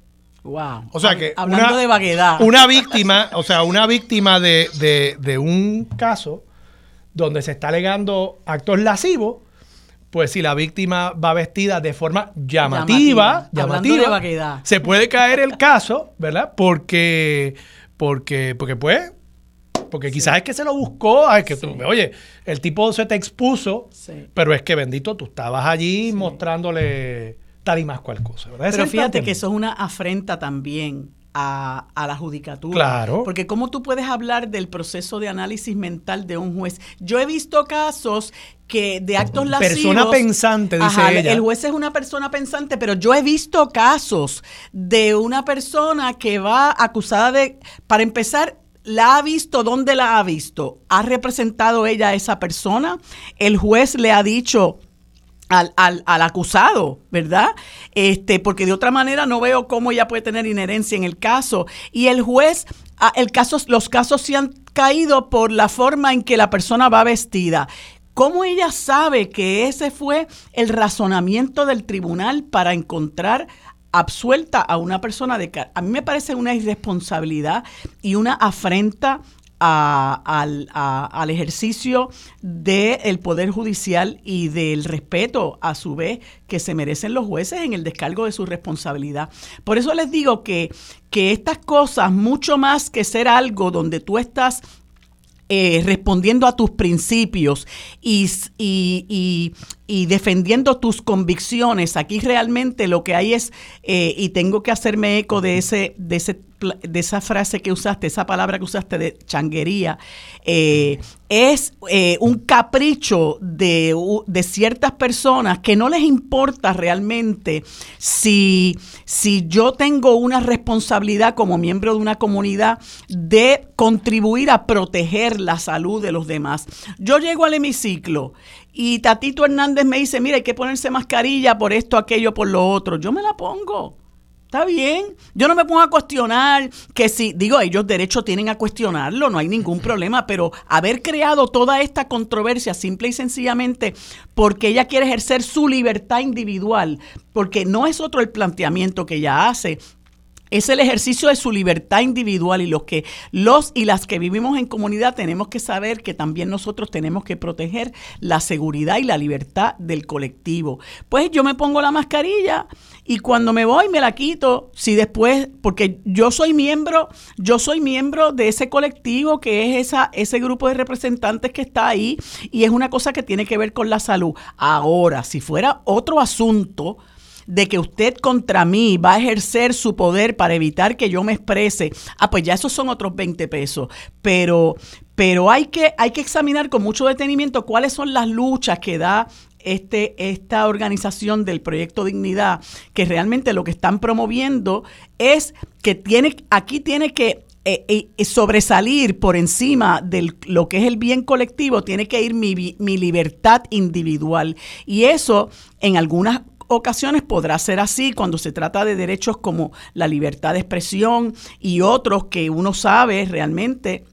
Wow. O sea que Hablando una- de vaguedad. Una víctima, o sea, una víctima de, de- de un caso donde se está alegando actos lascivos, pues si la víctima va vestida de forma llamativa, Llamativa. Se puede caer el caso, ¿verdad? Porque, porque, porque pues, porque quizás es que se lo buscó, ay, que tú- oye, el tipo se te expuso, Sí. pero es que bendito, tú estabas allí mostrándole tal y más cual cosa, ¿verdad? Pero es fíjate que eso es una afrenta también a, a la judicatura. Claro. Porque cómo tú puedes hablar del proceso de análisis mental de un juez. Yo he visto casos que de actos lascivos... Persona pensante, dice Ajá, ella. El juez es una persona pensante, pero yo he visto casos de una persona que va acusada de... Para empezar, la ha visto, ¿dónde la ha visto? ¿Ha representado ella a esa persona? El juez le ha dicho al, al, al acusado, ¿verdad? Este, porque de otra manera no veo cómo ella puede tener inherencia en el caso. Y el juez, ah, el caso, los casos se han caído por la forma en que la persona va vestida. ¿Cómo ella sabe que ese fue el razonamiento del tribunal para encontrar absuelta a una persona de A mí me parece una irresponsabilidad y una afrenta al, a- al ejercicio del Poder Judicial y del respeto, a su vez, que se merecen los jueces en el descargo de su responsabilidad. Por eso les digo que, que estas cosas, mucho más que ser algo donde tú estás eh, respondiendo a tus principios y- y defendiendo tus convicciones. Aquí realmente lo que hay es, eh, y tengo que hacerme eco de ese, de ese de esa frase que usaste, esa palabra que usaste de changuería, eh, es eh, un capricho de, de ciertas personas que no les importa realmente si, si yo tengo una responsabilidad como miembro de una comunidad de contribuir a proteger la salud de los demás. Yo llego al hemiciclo y Tatito Hernández me dice, mira, hay que ponerse mascarilla por esto, aquello, por lo otro. Yo me la pongo. Está bien. Yo no me pongo a cuestionar que si, digo, ellos derecho tienen a cuestionarlo, no hay ningún problema, pero haber creado toda esta controversia simple y sencillamente porque ella quiere ejercer su libertad individual, porque no es otro el planteamiento que ella hace, es el ejercicio de su libertad individual y los que los y las que vivimos en comunidad tenemos que saber que también nosotros tenemos que proteger la seguridad y la libertad del colectivo. Pues yo me pongo la mascarilla y cuando me voy me la quito, si después porque yo soy miembro, yo soy miembro de ese colectivo que es esa ese grupo de representantes que está ahí y es una cosa que tiene que ver con la salud. Ahora, si fuera otro asunto, de que usted contra mí va a ejercer su poder para evitar que yo me exprese, ah, pues ya esos son otros 20 pesos. Pero, pero hay, que, hay que examinar con mucho detenimiento cuáles son las luchas que da este, esta organización del Proyecto Dignidad, que realmente lo que están promoviendo es que tiene, aquí tiene que eh, eh, sobresalir por encima de lo que es el bien colectivo, tiene que ir mi, mi libertad individual. Y eso en algunas ocasiones podrá ser así cuando se trata de derechos como la libertad de expresión y otros que uno sabe realmente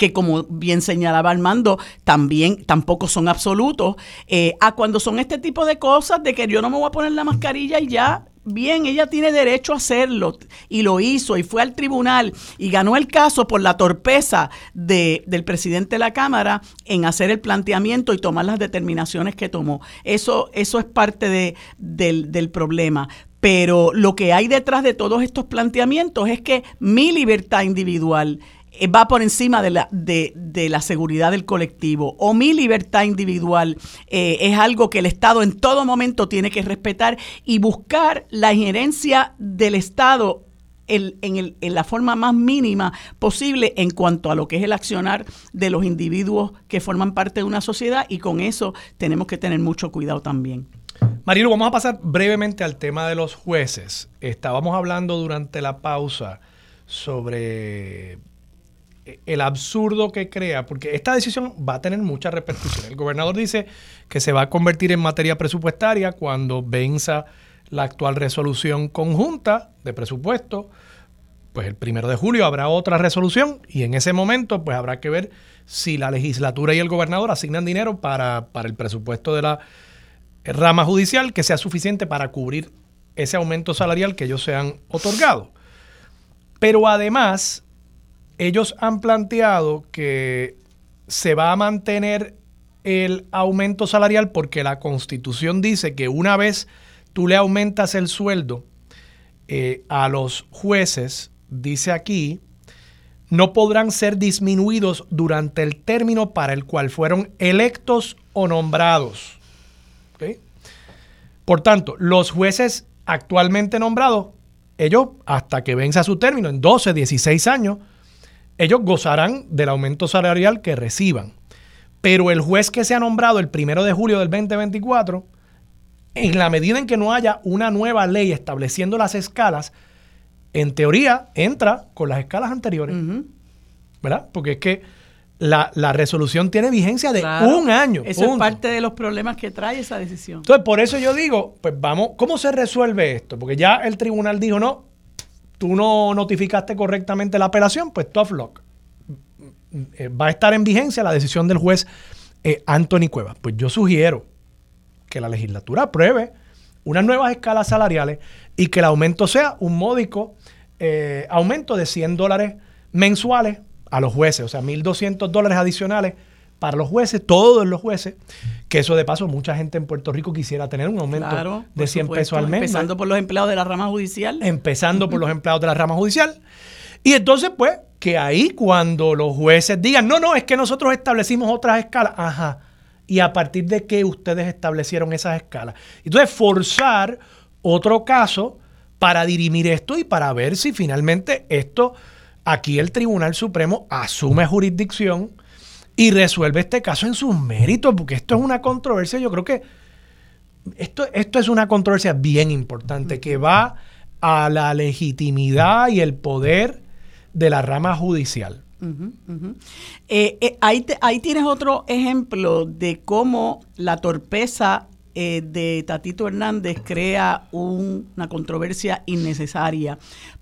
que como bien señalaba Armando, también tampoco son absolutos, eh, a cuando son este tipo de cosas de que yo no me voy a poner la mascarilla y ya, bien, ella tiene derecho a hacerlo y lo hizo y fue al tribunal y ganó el caso por la torpeza de, del presidente de la Cámara en hacer el planteamiento y tomar las determinaciones que tomó. Eso, eso es parte de, del, del problema. Pero lo que hay detrás de todos estos planteamientos es que mi libertad individual va por encima de la, de, la seguridad del colectivo o mi libertad individual eh, es algo que el Estado en todo momento tiene que respetar y buscar la injerencia del Estado en, en, en, la forma más mínima posible en cuanto a lo que es el accionar de los individuos que forman parte de una sociedad y con eso tenemos que tener mucho cuidado también. Marilu, vamos a pasar brevemente al tema de los jueces. Estábamos hablando durante la pausa sobre el absurdo que crea, porque esta decisión va a tener muchas repercusiones. El gobernador dice que se va a convertir en materia presupuestaria cuando venza la actual resolución conjunta de presupuesto. Pues el primero de julio habrá otra resolución y en ese momento pues habrá que ver si la legislatura y el gobernador asignan dinero para, para el presupuesto de la rama judicial que sea suficiente para cubrir ese aumento salarial que ellos se han otorgado. Pero además, ellos han planteado que se va a mantener el aumento salarial porque la constitución dice que una vez tú le aumentas el sueldo eh, a los jueces, dice aquí, no podrán ser disminuidos durante el término para el cual fueron electos o nombrados. Por tanto, los jueces actualmente nombrados, ellos hasta que venza su término, en 12, 16 años, ellos gozarán del aumento salarial que reciban. Pero el juez que se ha nombrado el primero de julio del 2024, en la medida en que no haya una nueva ley estableciendo las escalas, en teoría entra con las escalas anteriores. ¿Verdad? Porque es que la, resolución tiene vigencia de un año. Eso es parte de los problemas que trae esa decisión. Entonces, por eso yo digo, pues vamos, ¿cómo se resuelve esto? Porque ya el tribunal dijo, no, tú no notificaste correctamente la apelación, pues tough luck. Eh, va a estar en vigencia la decisión del juez eh, Anthony Cuevas. Pues yo sugiero que la legislatura apruebe unas nuevas escalas salariales y que el aumento sea un módico eh, aumento de 100 dólares mensuales a los jueces, o sea, 1.200 dólares adicionales para los jueces, todos los jueces, que eso de paso mucha gente en Puerto Rico quisiera tener un aumento de 100 pesos al mes. Empezando por los empleados de la rama judicial. Empezando por los empleados de la rama judicial. Y entonces, pues, que ahí cuando los jueces digan, no, no, es que nosotros establecimos otras escalas, ajá, y a partir de qué ustedes establecieron esas escalas. Entonces, forzar otro caso para dirimir esto y para ver si finalmente esto, aquí el Tribunal Supremo asume jurisdicción y resuelve este caso en sus méritos, porque esto es una controversia, yo creo que esto, esto es una controversia bien importante que va a la legitimidad y el poder de la rama judicial. Eh, eh, ahí, ahí tienes otro ejemplo de cómo la torpeza eh, de Tatito Hernández crea una controversia innecesaria,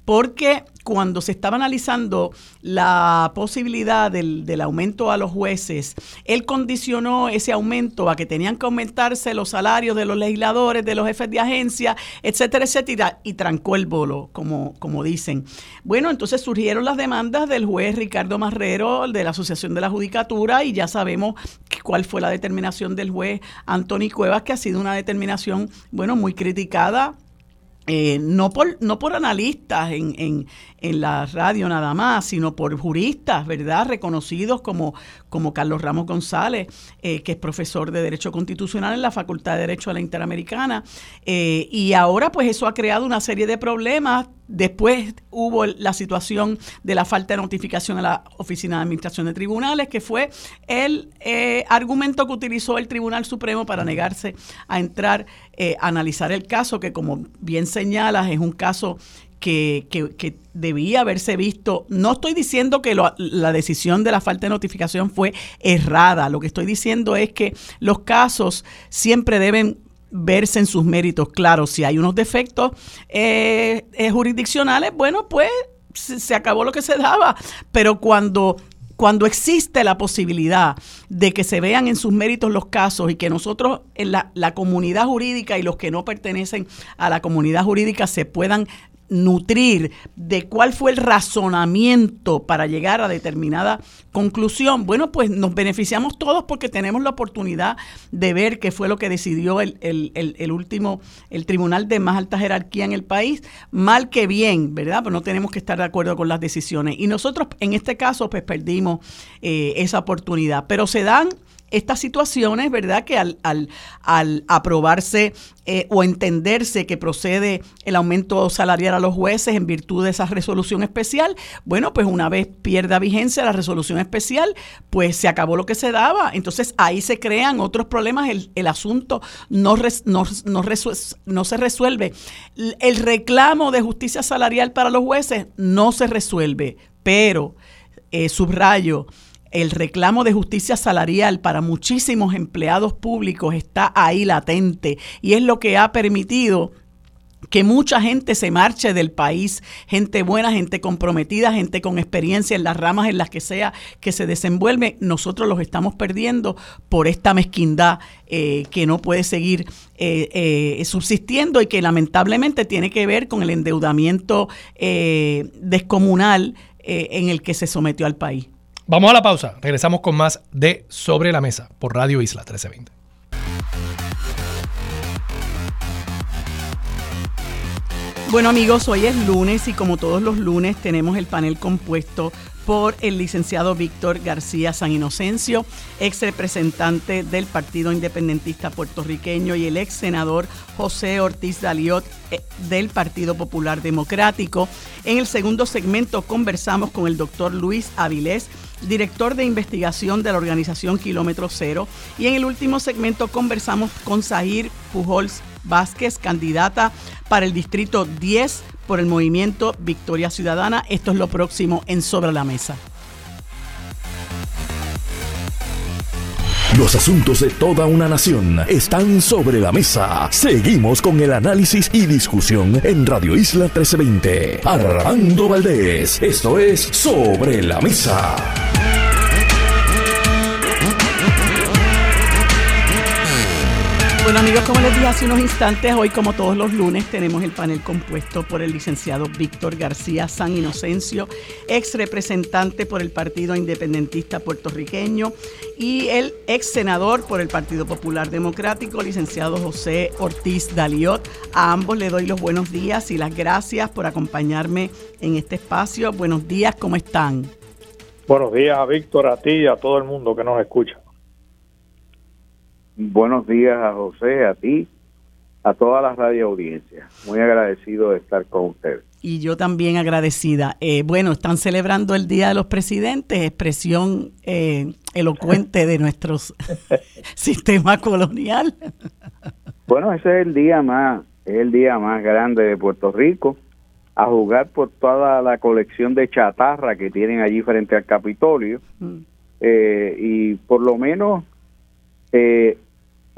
porque cuando se estaba analizando la posibilidad del, aumento a los jueces, él condicionó ese aumento a que tenían que aumentarse los salarios de los legisladores, de los jefes de agencia, etcétera, etcétera, y trancó el bolo, como, como dicen. Bueno, entonces surgieron las demandas del juez Ricardo Marrero de la Asociación de la Judicatura y ya sabemos cuál fue la determinación del juez Anthony Cuevas, que ha sido una determinación, bueno, muy criticada eh, no, por, no por analistas en, en, en, la radio nada más, sino por juristas, ¿verdad? Reconocidos como, como Carlos Ramos González, eh, que es profesor de Derecho Constitucional en la Facultad de Derecho de la Interamericana. Eh, y ahora pues eso ha creado una serie de problemas. Después hubo la situación de la falta de notificación a la Oficina de Administración de Tribunales, que fue el argumento que utilizó el Tribunal Supremo para negarse a entrar eh, analizar el caso, que como bien señalas, es un caso que, que, debía haberse visto. No estoy diciendo que la decisión de la falta de notificación fue errada, lo que estoy diciendo es que los casos siempre deben verse en sus méritos. Claro, si hay unos defectos eh, eh, jurisdiccionales, bueno, pues se acabó lo que se daba, pero cuando cuando existe la posibilidad de que se vean en sus méritos los casos y que nosotros en la, comunidad jurídica y los que no pertenecen a la comunidad jurídica se puedan nutrir de cuál fue el razonamiento para llegar a determinada conclusión, bueno, pues nos beneficiamos todos porque tenemos la oportunidad de ver qué fue lo que decidió el, el, último, el tribunal de más alta jerarquía en el país, mal que bien, ¿verdad? Pero no tenemos que estar de acuerdo con las decisiones. Y nosotros en este caso, pues perdimos eh, esa oportunidad. Pero se dan estas situaciones, ¿verdad? Que al, al, al aprobarse eh, o entenderse que procede el aumento salarial a los jueces en virtud de esa resolución especial, bueno, pues una vez pierda vigencia la resolución especial, pues se acabó lo que se daba. Entonces ahí se crean otros problemas, el, el asunto no, no, no, no se resuelve. El reclamo de justicia salarial para los jueces no se resuelve, pero, eh, subrayo, el reclamo de justicia salarial para muchísimos empleados públicos está ahí latente y es lo que ha permitido que mucha gente se marche del país, gente buena, gente comprometida, gente con experiencia en las ramas en las que sea que se desenvuelve, nosotros los estamos perdiendo por esta mezquindad eh, que no puede seguir eh, eh, subsistiendo y que lamentablemente tiene que ver con el endeudamiento descomunal en el que se sometió al país. Vamos a la pausa. Regresamos con más de Sobre la Mesa por Radio Isla 1320. Bueno amigos, hoy es lunes y como todos los lunes tenemos el panel compuesto por el licenciado Víctor García San Inocencio, ex representante del Partido Independentista Puertorriqueño y el ex senador José Ortiz Daliot eh, del Partido Popular Democrático. En el segundo segmento conversamos con el doctor Luis Avilés, director de investigación de la organización Kilómetro Cero. Y en el último segmento conversamos con Zahir Pujols Vázquez, candidata para el Distrito 10 por el movimiento Victoria Ciudadana. Esto es lo próximo en Sobre la Mesa. Los asuntos de toda una nación están sobre la mesa. Seguimos con el análisis y discusión en Radio Isla 1320. Armando Valdés, esto es Sobre la Mesa. Bueno amigos, como les dije hace unos instantes, hoy como todos los lunes tenemos el panel compuesto por el licenciado Víctor García San Inocencio, ex representante por el Partido Independentista Puertorriqueño y el ex senador por el Partido Popular Democrático, licenciado José Ortiz Daliot. A ambos le doy los buenos días y las gracias por acompañarme en este espacio. Buenos días, ¿cómo están? Buenos días, Víctor, a ti y a todo el mundo que nos escucha. Buenos días a José, a ti, a toda la radio audiencia. Muy agradecido de estar con ustedes. Y yo también agradecida. Eh, bueno, están celebrando el Día de los Presidentes, expresión eh, elocuente de nuestro sistema colonial. Bueno, ese es el día más, es el día más grande de Puerto Rico, a jugar por toda la colección de chatarra que tienen allí frente al Capitolio. Mm. Eh, y por lo menos eh,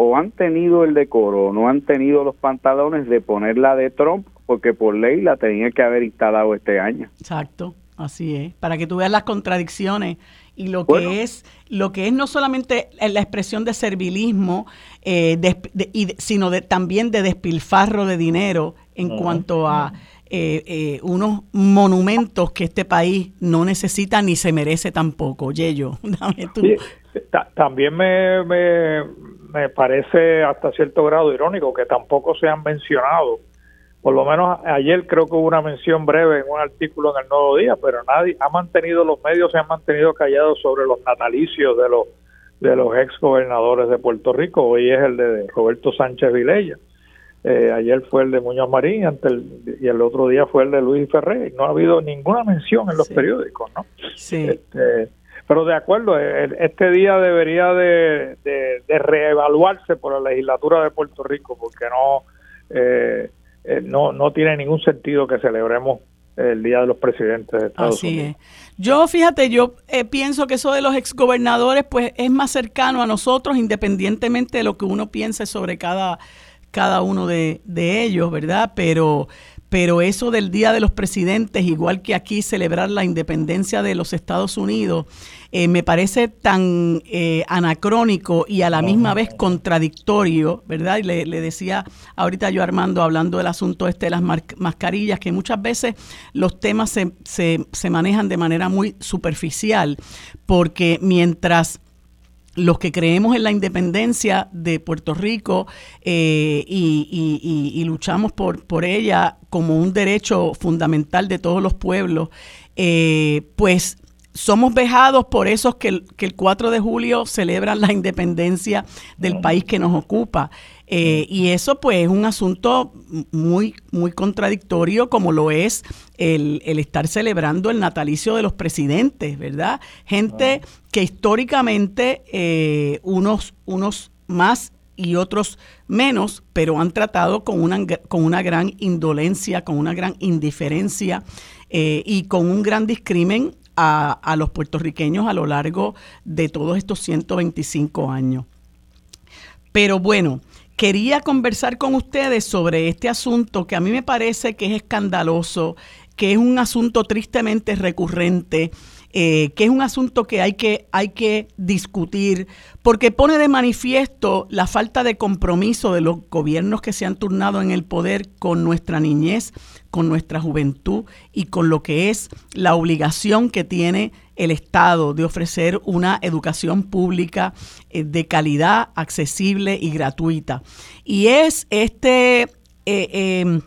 o han tenido el decoro o no han tenido los pantalones de ponerla de Trump porque por ley la tenía que haber instalado este año. Exacto, así es, para que tú veas las contradicciones y lo que es lo que es no solamente la expresión de servilismo eh, sino de, también de despilfarro de dinero en cuanto a eh, eh, unos monumentos que este país no necesita ni se merece tampoco. Yello, dame tú. también me, me parece hasta cierto grado irónico que tampoco se han mencionado. Por lo menos ayer creo que hubo una mención breve en un artículo en el Nuevo Día, pero nadie ha mantenido, los medios se han mantenido callados sobre los natalicios de los de los ex gobernadores de Puerto Rico. Hoy es el de Roberto Sánchez Vilella. Eh, ayer fue el de Muñoz Marín y el otro día fue el de Luis Ferrer. No ha habido ninguna mención en los periódicos, ¿no? Sí. Este, pero de acuerdo, este día debería de, reevaluarse por la legislatura de Puerto Rico porque no, eh, eh, no, no tiene ningún sentido que celebremos el Día de los Presidentes de Estados Así Unidos. Es. Yo, fíjate, yo eh, pienso que eso de los exgobernadores pues es más cercano a nosotros independientemente de lo que uno piense sobre cada, cada uno de, de ellos, ¿verdad? Pero pero eso del Día de los Presidentes, igual que aquí celebrar la independencia de los Estados Unidos, eh, me parece tan eh, anacrónico y a la misma vez contradictorio, ¿verdad? Y le, decía ahorita yo Armando, hablando del asunto este de las mascarillas, que muchas veces los temas se, se, se manejan de manera muy superficial, porque mientras los que creemos en la independencia de Puerto Rico eh, y, luchamos por, por ella como un derecho fundamental de todos los pueblos, pues somos vejados por esos que el, que el 4 de julio celebran la independencia del país que nos ocupa. Eh, y eso pues es un asunto muy, muy contradictorio como lo es el, estar celebrando el natalicio de los presidentes, ¿verdad? Gente que históricamente eh, unos, unos más y otros menos, pero han tratado con una, con una gran indolencia, con una gran indiferencia eh, y con un gran discrimen a, los puertorriqueños a lo largo de todos estos 125 años. Pero bueno, quería conversar con ustedes sobre este asunto que a mí me parece que es escandaloso, que es un asunto tristemente recurrente eh, que es un asunto que hay, que hay que discutir porque pone de manifiesto la falta de compromiso de los gobiernos que se han turnado en el poder con nuestra niñez, con nuestra juventud y con lo que es la obligación que tiene el Estado de ofrecer una educación pública eh, de calidad, accesible y gratuita. Y es este, eh, em,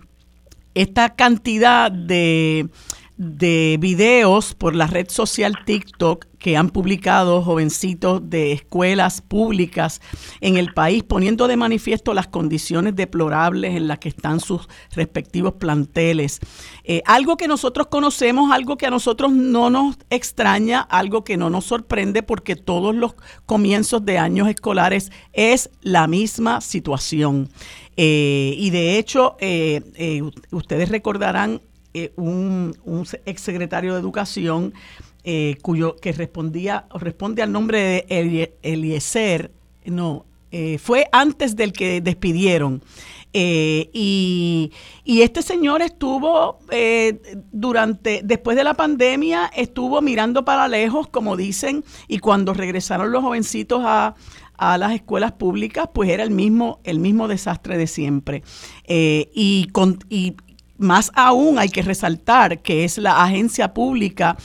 esta cantidad de de videos por la red social TikTok que han publicado jovencitos de escuelas públicas en el país, poniendo de manifiesto las condiciones deplorables en las que están sus respectivos planteles. Eh, algo que nosotros conocemos, algo que a nosotros no nos extraña, algo que no nos sorprende porque todos los comienzos de años escolares es la misma situación. Eh, y de hecho, eh, ustedes recordarán eh, un, un exsecretario de Educación eh, cuyo que respondía responde al nombre de Eliezer, no, eh, fue antes del que despidieron. y, y, este señor estuvo durante, después de la pandemia, estuvo mirando para lejos, como dicen, y cuando regresaron los jovencitos a, a las escuelas públicas, pues era el mismo, el mismo desastre de siempre. y, con, y, más aún hay que resaltar que es la agencia pública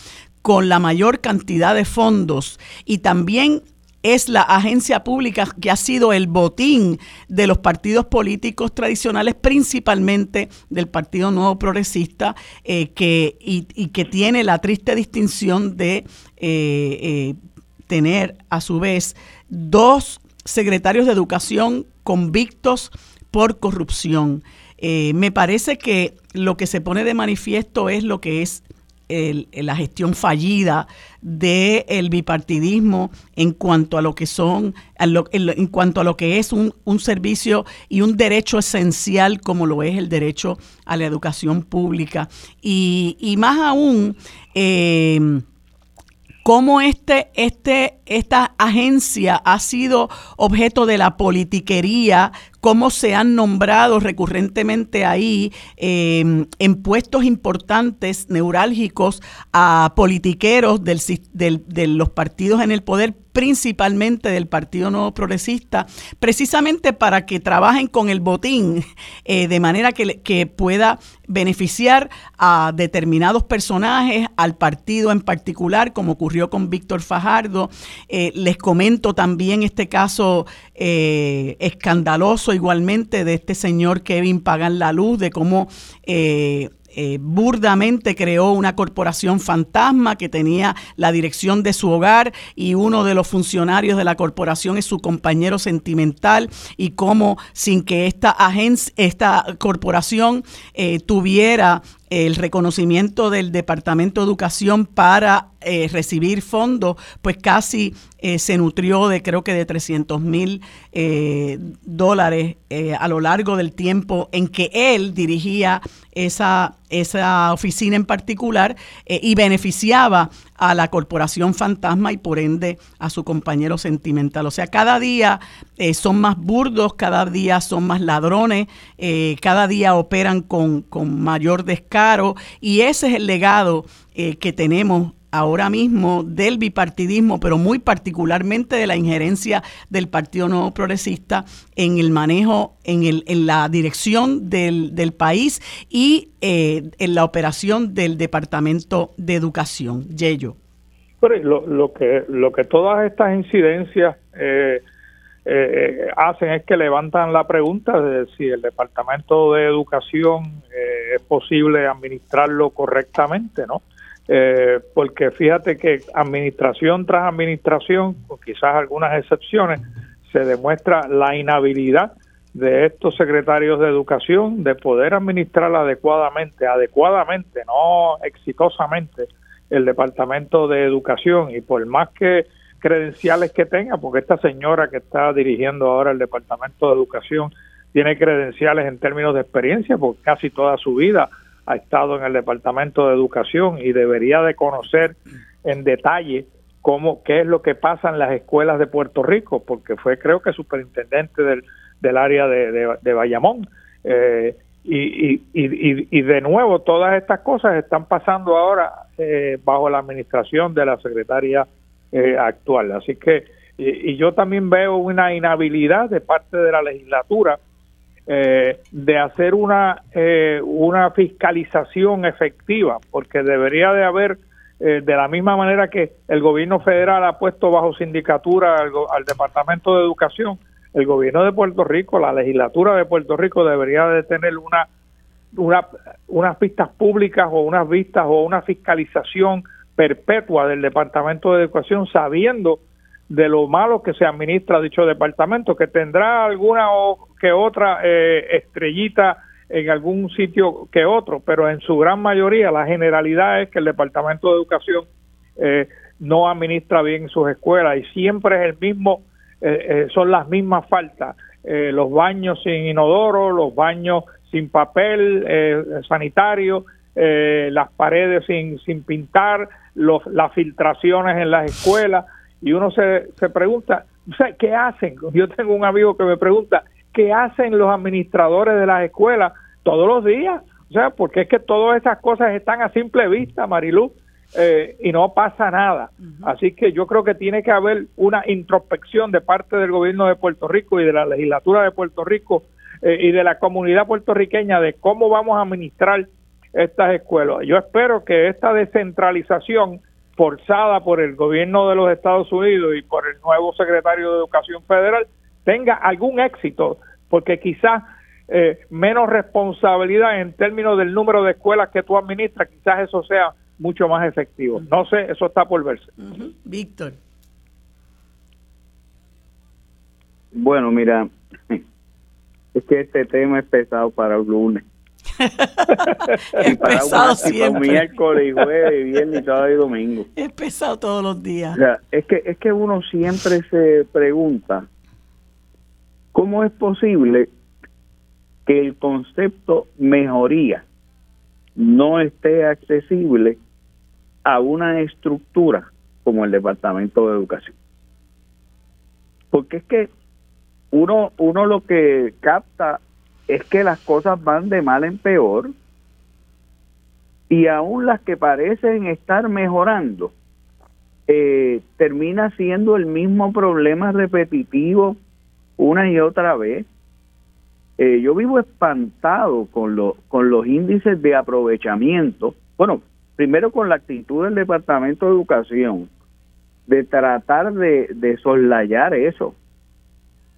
con la mayor cantidad de fondos y también es la agencia pública que ha sido el botín de los partidos políticos tradicionales, principalmente del Partido Nuevo Progresista, eh, que, y, que tiene la triste distinción de eh, eh, tener a su vez dos secretarios de educación convictos por corrupción. Eh, me parece que lo que se pone de manifiesto es lo que es la gestión fallida del bipartidismo en cuanto a lo que son, en, cuanto a lo que es un, servicio y un derecho esencial como lo es el derecho a la educación pública. Y, más aún, eh, cómo este, este, esta agencia ha sido objeto de la politiquería cómo se han nombrado recurrentemente ahí em, en puestos importantes, neurálgicos, a politiqueros del, de los partidos en el poder, principalmente del Partido Nuevo Progresista, precisamente para que trabajen con el botín eh, de manera que, pueda beneficiar a determinados personajes, al partido en particular, como ocurrió con Víctor Fajardo. Eh, les comento también este caso eh, escandaloso igualmente de este señor Kevin Pagan la Luz, de cómo eh, eh, burdamente creó una corporación fantasma que tenía la dirección de su hogar y uno de los funcionarios de la corporación es su compañero sentimental y cómo sin que esta agencia, esta corporación tuviera el reconocimiento del Departamento de Educación para eh, recibir fondos, pues casi eh, se nutrió de creo que de 300 mil eh, dólares a lo largo del tiempo en que él dirigía esa, esa oficina en particular y beneficiaba a la corporación fantasma y por ende a su compañero sentimental. O sea, cada día son más burdos, cada día son más ladrones, cada día operan con, con mayor descaro y ese es el legado que tenemos ahora mismo del bipartidismo, pero muy particularmente de la injerencia del Partido Nuevo Progresista en el manejo, en, el, en la dirección del, del país y eh, en la operación del Departamento de Educación. Yello. Lo, lo, que, lo que todas estas incidencias eh, eh, hacen es que levantan la pregunta de si el Departamento de Educación es posible administrarlo correctamente, ¿no? Eh, porque fíjate que administración tras administración, con quizás algunas excepciones, se demuestra la inhabilidad de estos secretarios de educación de poder administrar adecuadamente, adecuadamente, no exitosamente, el departamento de educación. Y por más que credenciales que tenga, porque esta señora que está dirigiendo ahora el departamento de educación tiene credenciales en términos de experiencia, porque casi toda su vida ha estado en el Departamento de Educación y debería de conocer en detalle cómo qué es lo que pasa en las escuelas de Puerto Rico, porque fue creo que superintendente del, del área de, de, Bayamón. Eh, y, y, y, y, de nuevo, todas estas cosas están pasando ahora eh, bajo la administración de la secretaria eh, actual. Así que, y, yo también veo una inhabilidad de parte de la legislatura eh, de hacer una, eh, una fiscalización efectiva, porque debería de haber, eh, de la misma manera que el gobierno federal ha puesto bajo sindicatura al, Departamento de Educación, el gobierno de Puerto Rico, la legislatura de Puerto Rico debería de tener una, una unas vistas públicas o unas vistas o una fiscalización perpetua del Departamento de Educación sabiendo de lo malo que se administra dicho departamento, que tendrá alguna o que otra eh, estrellita en algún sitio que otro, pero en su gran mayoría la generalidad es que el Departamento de Educación eh, no administra bien sus escuelas y siempre es el mismo, eh, son las mismas faltas, los baños sin inodoro, los baños sin papel sanitario, las paredes sin, sin pintar, las filtraciones en las escuelas y uno se, se pregunta, ¿qué hacen? Yo tengo un amigo que me pregunta, ¿qué hacen los administradores de las escuelas todos los días? O sea, porque es que todas esas cosas están a simple vista, Marilú, eh, y no pasa nada. Así que yo creo que tiene que haber una introspección de parte del gobierno de Puerto Rico y de la legislatura de Puerto Rico eh, y de la comunidad puertorriqueña de cómo vamos a administrar estas escuelas. Yo espero que esta descentralización forzada por el gobierno de los Estados Unidos y por el nuevo secretario de Educación Federal tenga algún éxito, porque quizás eh, menos responsabilidad en términos del número de escuelas que tú administras, quizás eso sea mucho más efectivo. No sé, eso está por verse. Víctor. Bueno, mira, es que este tema es pesado para el lunes. es pesado siempre. miércoles, jueves, viernes, sábado y domingo. Es pesado todos los días. es que es que uno siempre se pregunta cómo es posible que el concepto mejoría no esté accesible a una estructura como el Departamento de Educación. Porque es que uno uno lo que capta es que las cosas van de mal en peor y aún las que parecen estar mejorando, eh, termina siendo el mismo problema repetitivo una y otra vez. Eh, yo vivo espantado con, lo, con los índices de aprovechamiento. Bueno, primero con la actitud del Departamento de Educación de tratar de, de soslayar eso.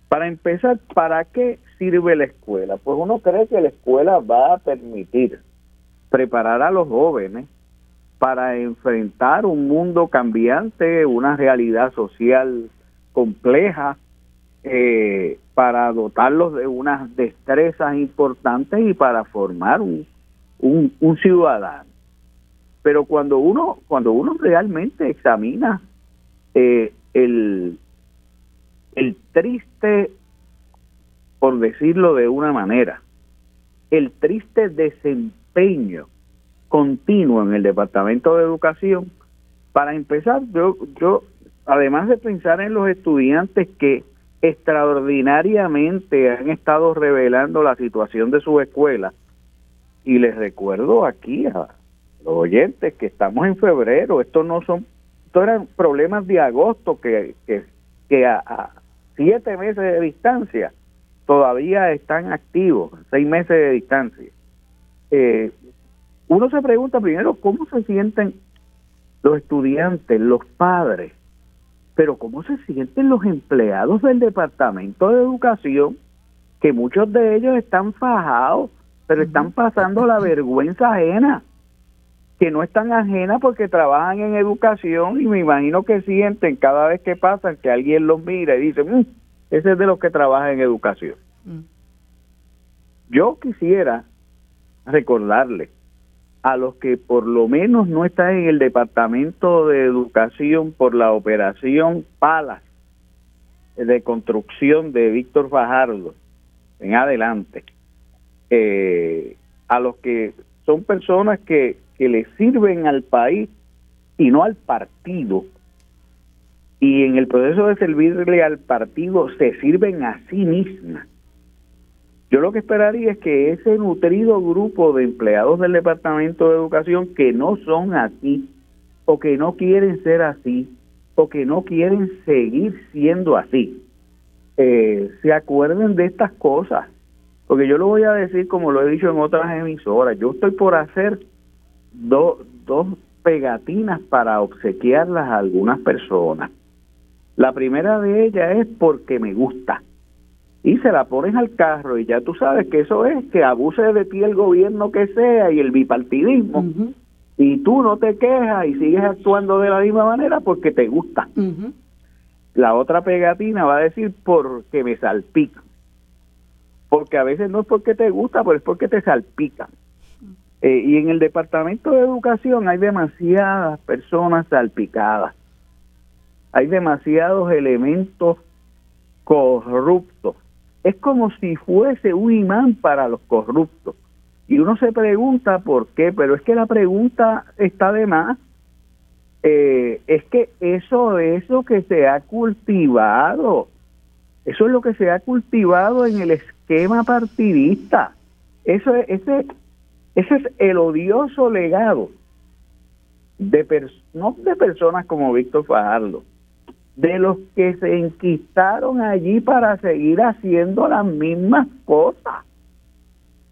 Para empezar, ¿para qué sirve la escuela? Pues uno cree que la escuela va a permitir preparar a los jóvenes para enfrentar un mundo cambiante, una realidad social compleja, eh, para dotarlos de unas destrezas importantes y para formar un, ciudadano. Pero cuando uno, cuando uno realmente examina eh, el, el triste, por decirlo de una manera, el triste desempeño continuo en el Departamento de Educación, para empezar, yo, yo, además de pensar en los estudiantes que extraordinariamente han estado revelando la situación de su escuela, y les recuerdo aquí a los oyentes que estamos en febrero, estos no son, estos eran problemas de agosto que, que, que a, siete meses de distancia todavía están activos, seis meses de distancia. Eh, uno se pregunta primero cómo se sienten los estudiantes, los padres, pero cómo se sienten los empleados del Departamento de Educación, que muchos de ellos están fajados, pero están pasando la vergüenza ajena, que no están ajenas porque trabajan en educación y me imagino que sienten cada vez que pasan que alguien los mira y dice, mm, ese es de los que trabaja en educación. Mm. Yo quisiera recordarle a los que por lo menos no están en el Departamento de Educación por la operación Palas de construcción de Víctor Fajardo en adelante, eh, a los que son personas que, que le sirven al país y no al partido, y en el proceso de servirle al partido se sirven a sí mismas yo lo que esperaría es que ese nutrido grupo de empleados del Departamento de Educación que no son así, o que no quieren ser así, o que no quieren seguir siendo así, eh, se acuerden de estas cosas. Porque yo lo voy a decir como lo he dicho en otras emisoras, yo estoy por hacer dos pegatinas para obsequiarlas a algunas personas. La primera de ellas es porque me gusta y se la pones al carro y ya tú sabes que eso es que abuse de ti el gobierno que sea y el bipartidismo y tú no te quejas y sigues actuando de la misma manera porque te gusta. La otra pegatina va a decir porque me salpican. Porque a veces no es porque te gusta, pero es porque te salpican. Eh, y en el Departamento de Educación hay demasiadas personas salpicadas. Hay demasiados elementos corruptos es como si fuese un imán para los corruptos. Y uno se pregunta por qué, pero es que la pregunta está de más. Eh, es que eso es lo que se ha cultivado. Eso es lo que se ha cultivado en el esquema partidista. Eso es, ese, ese es el odioso legado de no de personas como Víctor Fajardo, de los que se enquistaron allí para seguir haciendo las mismas cosas.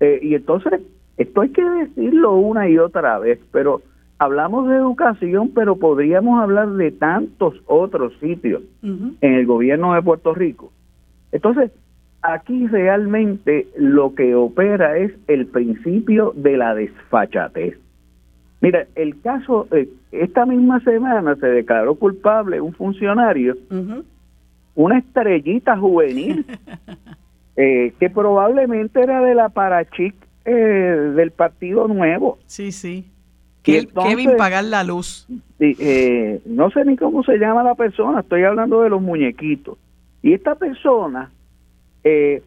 Eh, y entonces, esto hay que decirlo una y otra vez, pero hablamos de educación, pero podríamos hablar de tantos otros sitios en el gobierno de Puerto Rico. Entonces, aquí realmente lo que opera es el principio de la desfachatez. Mira, el caso, eh, esta misma semana se declaró culpable un funcionario, una estrellita juvenil, eh, que probablemente era de la Parachic eh, del Partido Nuevo. Sí, sí. Kevin pagar la luz. no sé ni cómo se llama la persona, estoy hablando de los muñequitos. Y esta persona eh,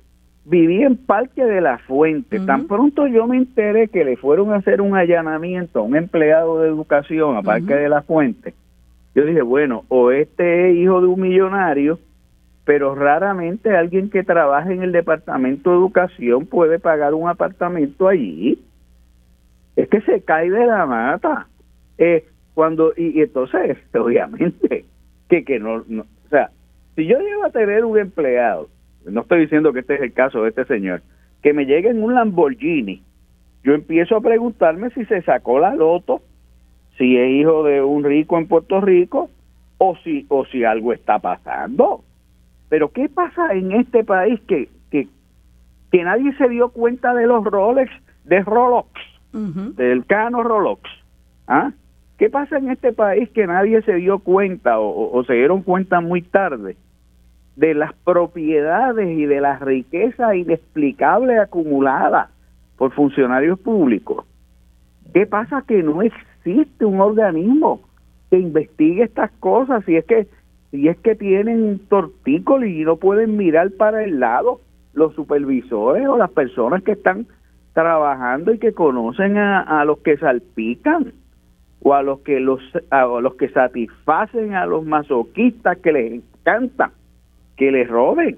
viví en Parque de la Fuente. Tan pronto yo me enteré que le fueron a hacer un allanamiento a un empleado de educación a Parque de la Fuente, yo dije, bueno, o este es hijo de un millonario, pero raramente alguien que trabaja en el departamento de educación puede pagar un apartamento allí. Es que se cae de la mata. Eh, cuando y, entonces, obviamente, que, que no, no, o sea, si yo llego a tener un empleado no estoy diciendo que este es el caso de este señor, que me llegue en un Lamborghini, yo empiezo a preguntarme si se sacó la loto, si es hijo de un rico en Puerto Rico o si o si algo está pasando. Pero ¿qué pasa en este país que que, que nadie se dio cuenta de los Rolex, de Rolex, del cano Rolex? ¿Ah? ¿Qué pasa en este país que nadie se dio cuenta o se dieron cuenta muy tarde? De las propiedades y de la riqueza inexplicable acumulada por funcionarios públicos ¿Qué pasa? Que no existe un organismo que investigue estas cosas. Si es que, si es que tienen tortícolis y no pueden mirar para el lado los supervisores o las personas que están trabajando y que conocen a, los que salpican o a los que los a los que satisfacen a los masoquistas que les encanta que les roben.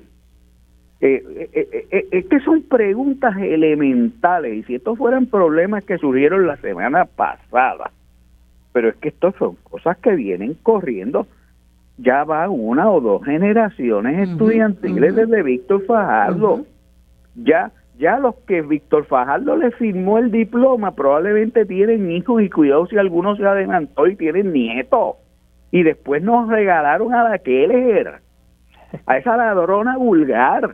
Eh, eh, eh, es que son preguntas elementales y si estos fueran problemas que surgieron la semana pasada pero es que estos son cosas que vienen corriendo. Ya va una o dos generaciones estudiantiles desde Víctor Fajardo. Ya ya los que Víctor Fajardo le firmó el diploma probablemente tienen hijos y cuidado si alguno se adelantó y tienen nietos. Y después nos regalaron a la que él era, a esa ladrona vulgar,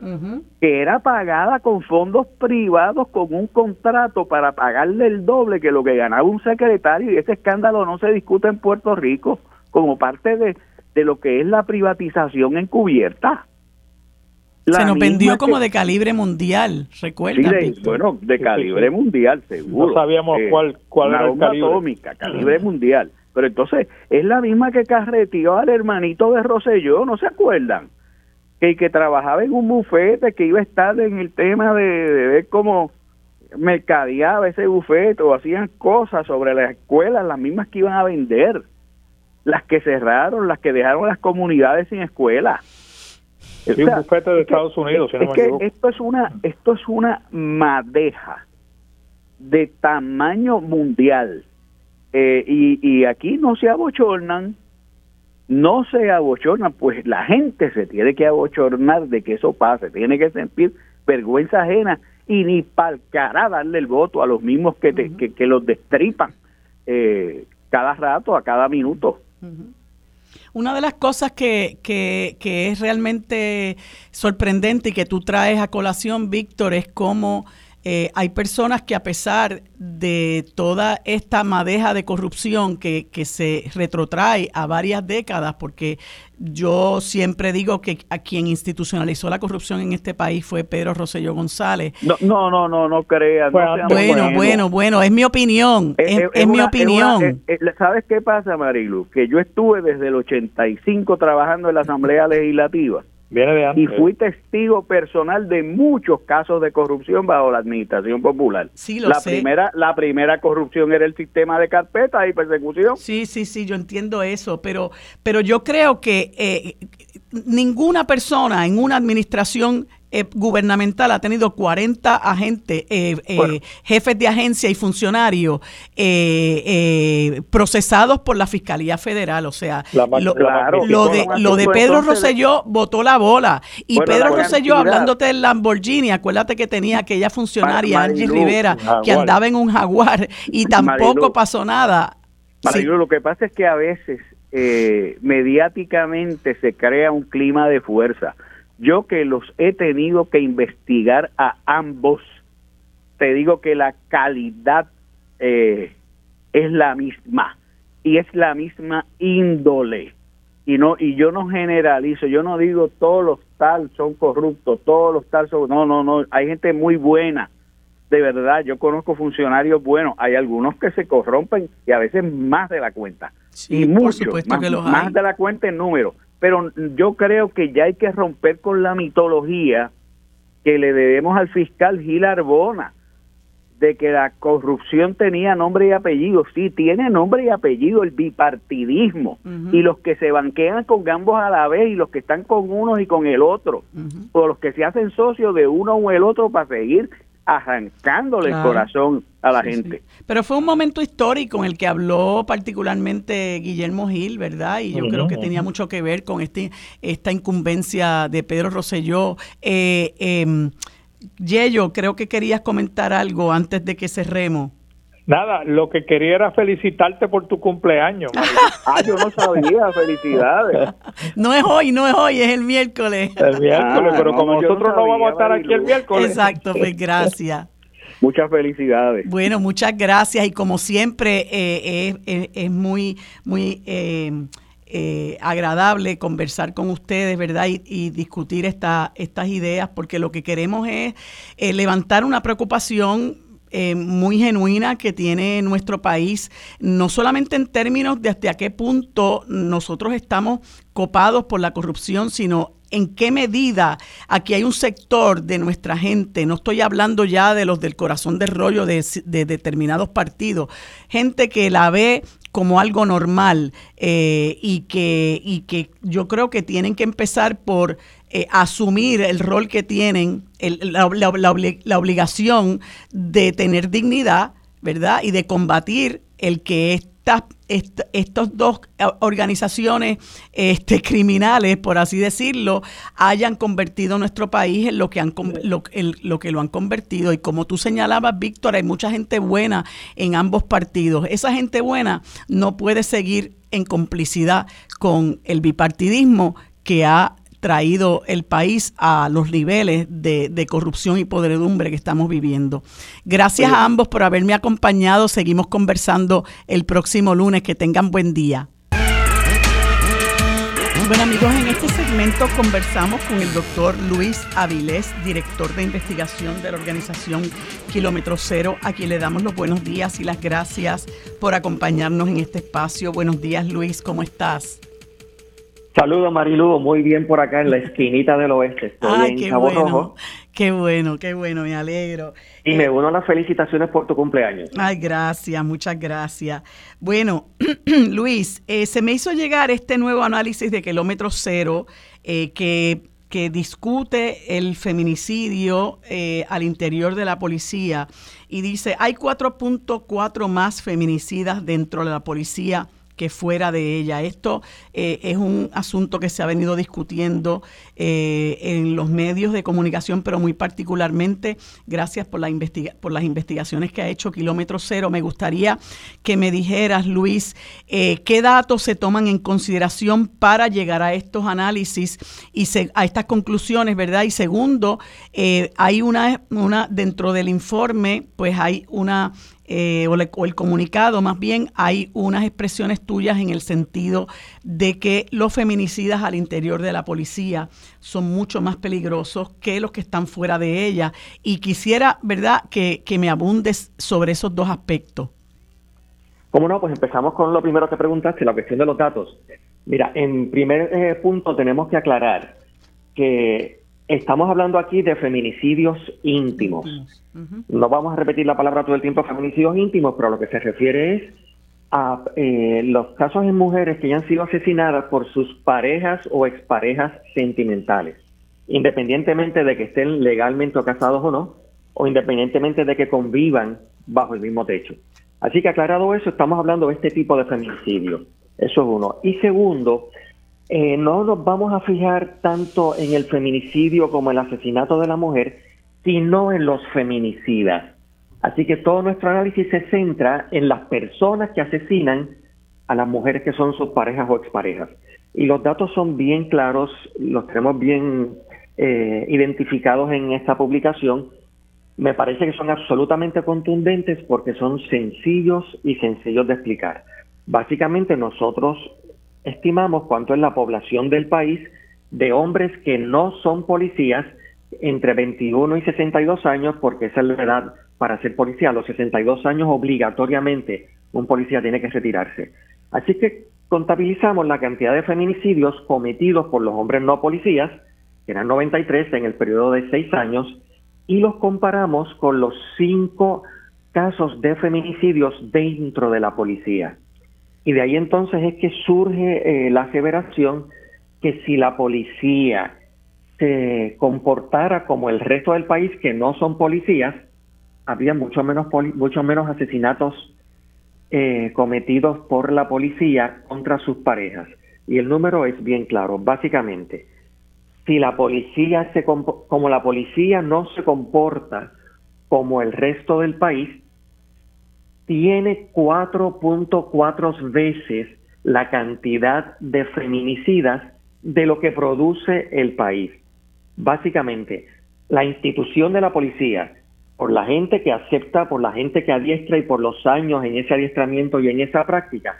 que era pagada con fondos privados con un contrato para pagarle el doble que lo que ganaba un secretario y ese escándalo no se discute en Puerto Rico como parte de, de lo que es la privatización encubierta se nos vendió como de calibre mundial, recuerda. bueno, de calibre mundial, seguro. No sabíamos eh, cuál, cuál era el calibre. atómica, calibre mundial. Pero entonces, es la misma que carreteó al hermanito de Roselló, ¿no se acuerdan? Que, que trabajaba en un bufete, que iba a estar en el tema de, ver cómo mercadeaba ese bufete o hacían cosas sobre las escuelas, las mismas que iban a vender, las que cerraron, las que dejaron las comunidades sin escuela. Un bufete de Estados Unidos, que esto es una esto es una madeja de tamaño mundial. Eh, y, y aquí no se abochornan, no se abochornan, pues la gente se tiene que abochornar de que eso pase, tiene que sentir vergüenza ajena y ni para darle el voto a los mismos que, que, los destripan eh, cada rato, a cada minuto. Una de las cosas que, que, que, es realmente sorprendente y que tú traes a colación, Víctor, es cómo eh, hay personas que a pesar de toda esta madeja de corrupción que, que, se retrotrae a varias décadas, porque yo siempre digo que a quien institucionalizó la corrupción en este país fue Pedro Rosselló González. No, no, no, no, no crean. bueno, bueno, bueno, es mi opinión, es, mi opinión. ¿Sabes qué pasa, Marilu? Que yo estuve desde el 85 trabajando en la Asamblea Legislativa y fui testigo personal de muchos casos de corrupción bajo la administración popular. Sí, lo la primera la primera corrupción era el sistema de carpetas y persecución. Sí, sí, sí, yo entiendo eso, pero pero yo creo que eh, ninguna persona en una administración eh, gubernamental ha tenido 40 agentes, eh, eh, jefes de agencia y funcionarios procesados por la Fiscalía Federal. O sea, lo, de, lo de Pedro Rosselló votó la bola. Y Pedro Rosselló, hablándote del Lamborghini, acuérdate que tenía aquella funcionaria, Angie Rivera, que andaba en un jaguar y tampoco pasó nada. lo que pasa es que a veces mediáticamente se crea un clima de fuerza yo que los he tenido que investigar a ambos, te digo que la calidad eh, es la misma y es la misma índole. Y no y yo no generalizo yo no digo todos los tal son corruptos todos los tal son no no no hay gente muy buena. De verdad yo conozco funcionarios buenos hay algunos que se corrompen y a veces más de la cuenta. Y muchos más, más de la cuenta en número pero yo creo que ya hay que romper con la mitología que le debemos al fiscal Gil Arbona de que la corrupción tenía nombre y apellido. Sí, tiene nombre y apellido el bipartidismo. Y los que se banquean con ambos a la vez y los que están con uno y con el otro. O los que se hacen socios de uno o el otro para seguir arrancándole el corazón a la gente. Pero fue un momento histórico en el que habló particularmente Guillermo Gil, ¿verdad? Y yo creo que tenía mucho que ver con este, esta incumbencia de Pedro Rosselló. Eh, eh, Yello, creo que querías comentar algo antes de que cerremos. Nada, lo que quería era felicitarte por tu cumpleaños. ah, yo no sabía, felicidades. No es hoy, no es hoy, es el miércoles. El miércoles, pero como nosotros no, vamos a estar aquí el miércoles. Exacto, pues gracias. Muchas felicidades. Bueno, muchas gracias y como siempre eh, es, muy, muy eh, eh, agradable conversar con ustedes, ¿verdad? Y, discutir esta, estas ideas porque lo que queremos es levantar una preocupación eh, muy genuina que tiene nuestro país, no solamente en términos de hasta qué punto nosotros estamos copados por la corrupción, sino en qué medida aquí hay un sector de nuestra gente, no estoy hablando ya de los del corazón del rollo de, determinados partidos, gente que la ve como algo normal eh, y, que, y que yo creo que tienen que empezar por eh, asumir el rol que tienen, la, la, obligación de tener dignidad, ¿verdad? Y de combatir el que estas estos dos organizaciones este, criminales, por así decirlo, hayan convertido nuestro país en lo que, han, lo, lo que lo han convertido. Y como tú señalabas, Víctor, hay mucha gente buena en ambos partidos. Esa gente buena no puede seguir en complicidad con el bipartidismo que ha traído el país a los niveles de, corrupción y podredumbre que estamos viviendo. Gracias a ambos por haberme acompañado. Seguimos conversando el próximo lunes. Que tengan buen día. Bueno amigos, en este segmento conversamos con el doctor Luis Avilés, director de investigación de la organización Kilómetro Cero, a quien le damos los buenos días y las gracias por acompañarnos en este espacio. Buenos días Luis, ¿cómo estás? Saludos Marilu, muy bien por acá en la esquinita del oeste. Estoy en qué Cabo bueno, Rojo. Qué bueno, qué bueno, me alegro. Y me eh, uno a las felicitaciones por tu cumpleaños. Ay, gracias, muchas gracias. Bueno, Luis, eh, se me hizo llegar este nuevo análisis de kilómetro cero eh, que, que, discute el feminicidio al interior de la policía y dice, hay 4.4 más feminicidas dentro de la policía que fuera de ella. Esto eh, es un asunto que se ha venido discutiendo eh, en los medios de comunicación, pero muy particularmente gracias por, la por las investigaciones que ha hecho Kilómetro Cero. Me gustaría que me dijeras, Luis, eh, qué datos se toman en consideración para llegar a estos análisis y a estas conclusiones, ¿verdad? Y segundo, hay una, una, dentro del informe, pues hay una eh, o, el comunicado, más bien hay unas expresiones tuyas en el sentido de que los feminicidas al interior de la policía son mucho más peligrosos que los que están fuera de ella. Y quisiera, ¿verdad?, que, me abundes sobre esos dos aspectos. ¿Cómo no? Pues empezamos con lo primero que preguntaste, la cuestión de los datos. Mira, en primer eh, punto tenemos que aclarar que Estamos hablando aquí de feminicidios íntimos. No vamos a repetir la palabra todo el tiempo, feminicidios íntimos, pero lo que se refiere es a eh, los casos en mujeres que ya han sido asesinadas por sus parejas o exparejas sentimentales, independientemente de que estén legalmente casados o no, o independientemente de que convivan bajo el mismo techo. Así que aclarado eso, estamos hablando de este tipo de feminicidio. Eso es uno. Y segundo, eh, no nos vamos a fijar tanto en el feminicidio como el asesinato de la mujer, sino en los feminicidas. Así que todo nuestro análisis se centra en las personas que asesinan a las mujeres que son sus parejas o exparejas. Y los datos son bien claros, los tenemos bien eh, identificados en esta publicación. Me parece que son absolutamente contundentes porque son sencillos y sencillos de explicar. Básicamente nosotros estimamos cuánto es la población del país de hombres que no son policías entre 21 y 62 años, porque esa es la edad para ser policía. A los 62 años obligatoriamente un policía tiene que retirarse. Así que contabilizamos la cantidad de feminicidios cometidos por los hombres no policías, que eran 93 en el periodo de 6 años, y los comparamos con los 5 casos de feminicidios dentro de la policía. Y de ahí entonces es que surge eh, la aseveración que si la policía se comportara como el resto del país, que no son policías, habría mucho menos, mucho menos asesinatos eh, cometidos por la policía contra sus parejas. Y el número es bien claro. Básicamente, si la policía se como la policía no se comporta como el resto del país, tiene 4.4 veces la cantidad de feminicidas de lo que produce el país. Básicamente, la institución de la policía, por la gente que acepta, por la gente que adiestra y por los años en ese adiestramiento y en esa práctica,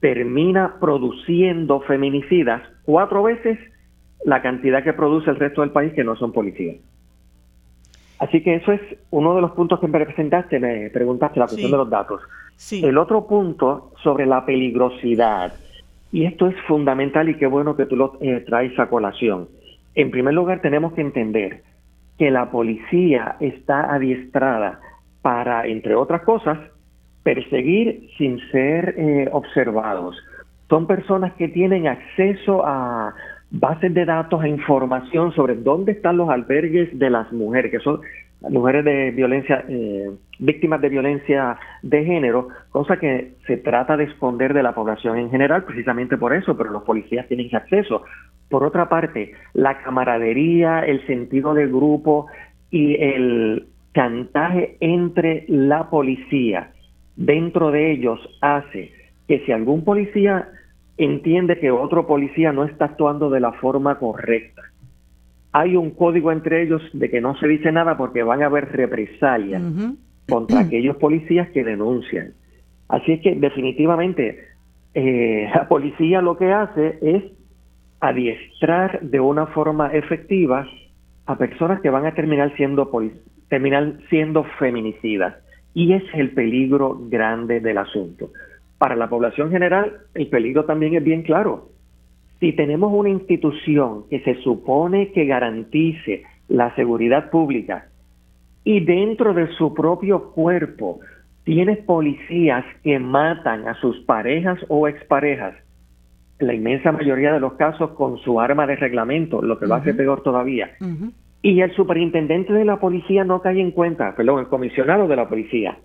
termina produciendo feminicidas cuatro veces la cantidad que produce el resto del país que no son policías. Así que eso es uno de los puntos que me presentaste, me preguntaste, la cuestión de los datos. El otro punto sobre la peligrosidad, y esto es fundamental y qué bueno que tú lo eh, traes a colación. En primer lugar, tenemos que entender que la policía está adiestrada para, entre otras cosas, perseguir sin ser eh, observados. Son personas que tienen acceso a bases de datos e información sobre dónde están los albergues de las mujeres, que son mujeres de violencia, eh, víctimas de violencia de género, cosa que se trata de esconder de la población en general, precisamente por eso, pero los policías tienen acceso. Por otra parte, la camaradería, el sentido de grupo y el chantaje entre la policía dentro de ellos hace que si algún policía entiende que otro policía no está actuando de la forma correcta, hay un código entre ellos de que no se dice nada porque van a haber represalias contra aquellos policías que denuncian. Así es que definitivamente eh, la policía lo que hace es adiestrar de una forma efectiva a personas que van a terminar siendo terminar siendo feminicidas. Y ese es el peligro grande del asunto. Para la población general, el peligro también es bien claro. Si tenemos una institución que se supone que garantice la seguridad pública y dentro de su propio cuerpo tienes policías que matan a sus parejas o exparejas, la inmensa mayoría de los casos con su arma de reglamento, lo que lo hace peor todavía. Y el superintendente de la policía no cae en cuenta, perdón, el comisionado de la policía,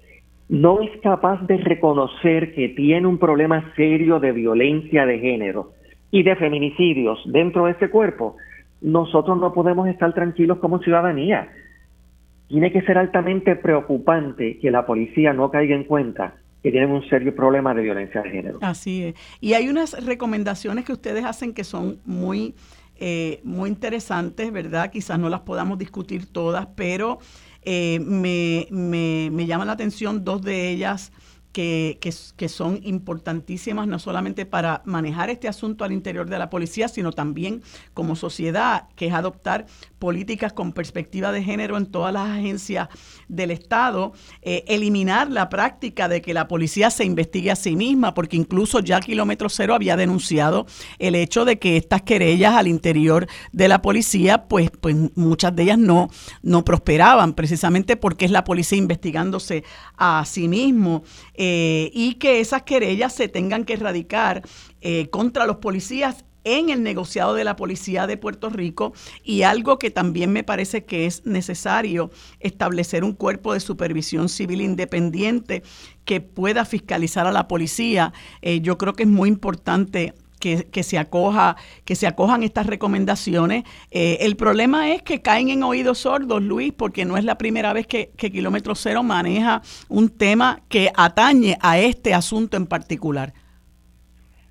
no es capaz de reconocer que tiene un problema serio de violencia de género y de feminicidios dentro de ese cuerpo, nosotros no podemos estar tranquilos como ciudadanía. Tiene que ser altamente preocupante que la policía no caiga en cuenta que tienen un serio problema de violencia de género. Así es. Y hay unas recomendaciones que ustedes hacen que son muy, eh, muy interesantes, ¿verdad? Quizás no las podamos discutir todas, pero eh, me, me, me llama la atención dos de ellas que, que, son importantísimas no solamente para manejar este asunto al interior de la policía, sino también como sociedad, que es adoptar políticas con perspectiva de género en todas las agencias del Estado, eh, eliminar la práctica de que la policía se investigue a sí misma, porque incluso ya Kilómetro Cero había denunciado el hecho de que estas querellas al interior de la policía, pues, pues muchas de ellas no, no prosperaban, precisamente porque es la policía investigándose a sí mismo. Y que esas querellas se tengan que erradicar eh, contra los policías en el negociado de la Policía de Puerto Rico y algo que también me parece que es necesario establecer un cuerpo de supervisión civil independiente que pueda fiscalizar a la policía. Eh, yo creo que es muy importante que, se acoja, que se acojan estas recomendaciones. Eh, el problema es que caen en oídos sordos, Luis, porque no es la primera vez que, Kilómetro Cero maneja un tema que atañe a este asunto en particular.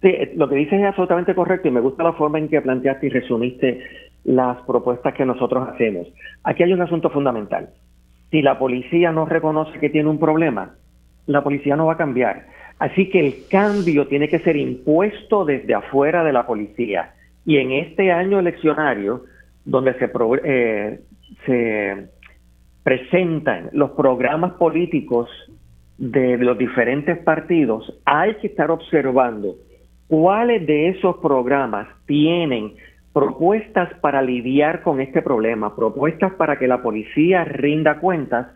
Sí, eh, lo que dices es absolutamente correcto y me gusta la forma en que planteaste y resumiste las propuestas que nosotros hacemos. Aquí hay un asunto fundamental. Si la policía no reconoce que tiene un problema, la policía no va a cambiar. Así que el cambio tiene que ser impuesto desde afuera de la policía. Y en este año eleccionario, donde se, eh, se presentan los programas políticos de los diferentes partidos, hay que estar observando cuáles de esos programas tienen propuestas para lidiar con este problema, propuestas para que la policía rinda cuentas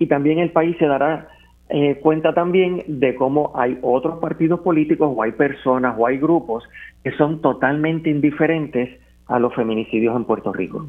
y también el país se dará eh, cuenta también de cómo hay otros partidos políticos o hay personas o hay grupos que son totalmente indiferentes a los feminicidios en Puerto Rico.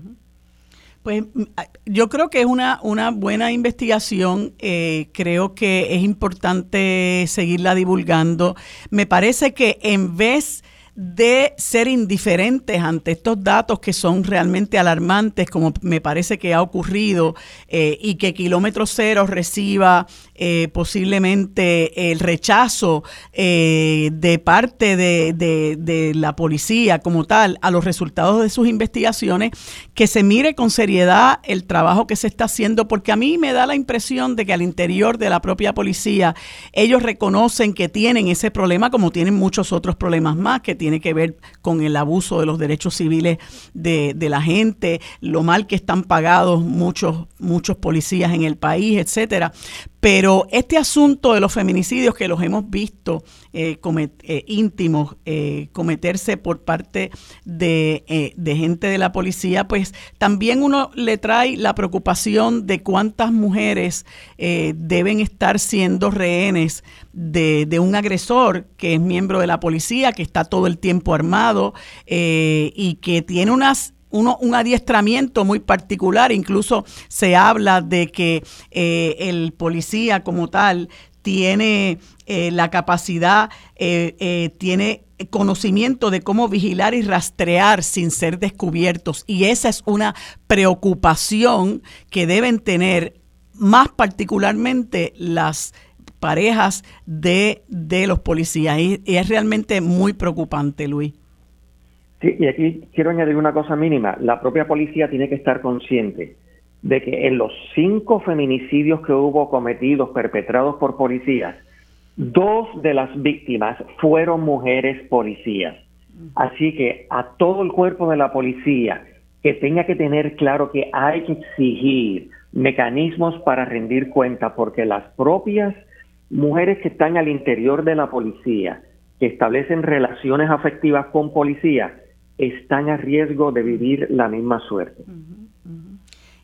Pues mm, yo creo que es una, una buena investigación, eh, creo que es importante seguirla divulgando. Me parece que en vez de ser indiferentes ante estos datos que son realmente alarmantes, como me parece que ha ocurrido, eh, y que Kilómetro Cero reciba eh, posiblemente el rechazo eh, de parte de, de, la policía como tal a los resultados de sus investigaciones, que se mire con seriedad el trabajo que se está haciendo, porque a mí me da la impresión de que al interior de la propia policía ellos reconocen que tienen ese problema, como tienen muchos otros problemas más que tienen tiene que ver con el abuso de los derechos civiles de, de la gente, lo mal que están pagados muchos, muchos policías en el país, etcétera. Pero este asunto de los feminicidios que los hemos visto eh, eh, íntimos eh, cometerse por parte de, de, gente de la policía, pues también uno le trae la preocupación de cuántas mujeres deben estar siendo rehenes de, de, un agresor que es miembro de la policía, que está todo el tiempo armado y que tiene unas uno, un adiestramiento muy particular, incluso se habla de que eh, el policía como tal tiene eh, la capacidad, eh, tiene conocimiento de cómo vigilar y rastrear sin ser descubiertos. Y esa es una preocupación que deben tener más particularmente las parejas de, de los policías. y es realmente muy preocupante, Luis. Sí, y aquí quiero añadir una cosa mínima. La propia policía tiene que estar consciente de que en los cinco feminicidios que hubo cometidos, perpetrados por policías, dos de las víctimas fueron mujeres policías. Así que a todo el cuerpo de la policía que tenga que tener claro que hay que exigir mecanismos para rendir cuenta, porque las propias mujeres que están al interior de la policía, que establecen relaciones afectivas con policía, están a riesgo de vivir la misma suerte.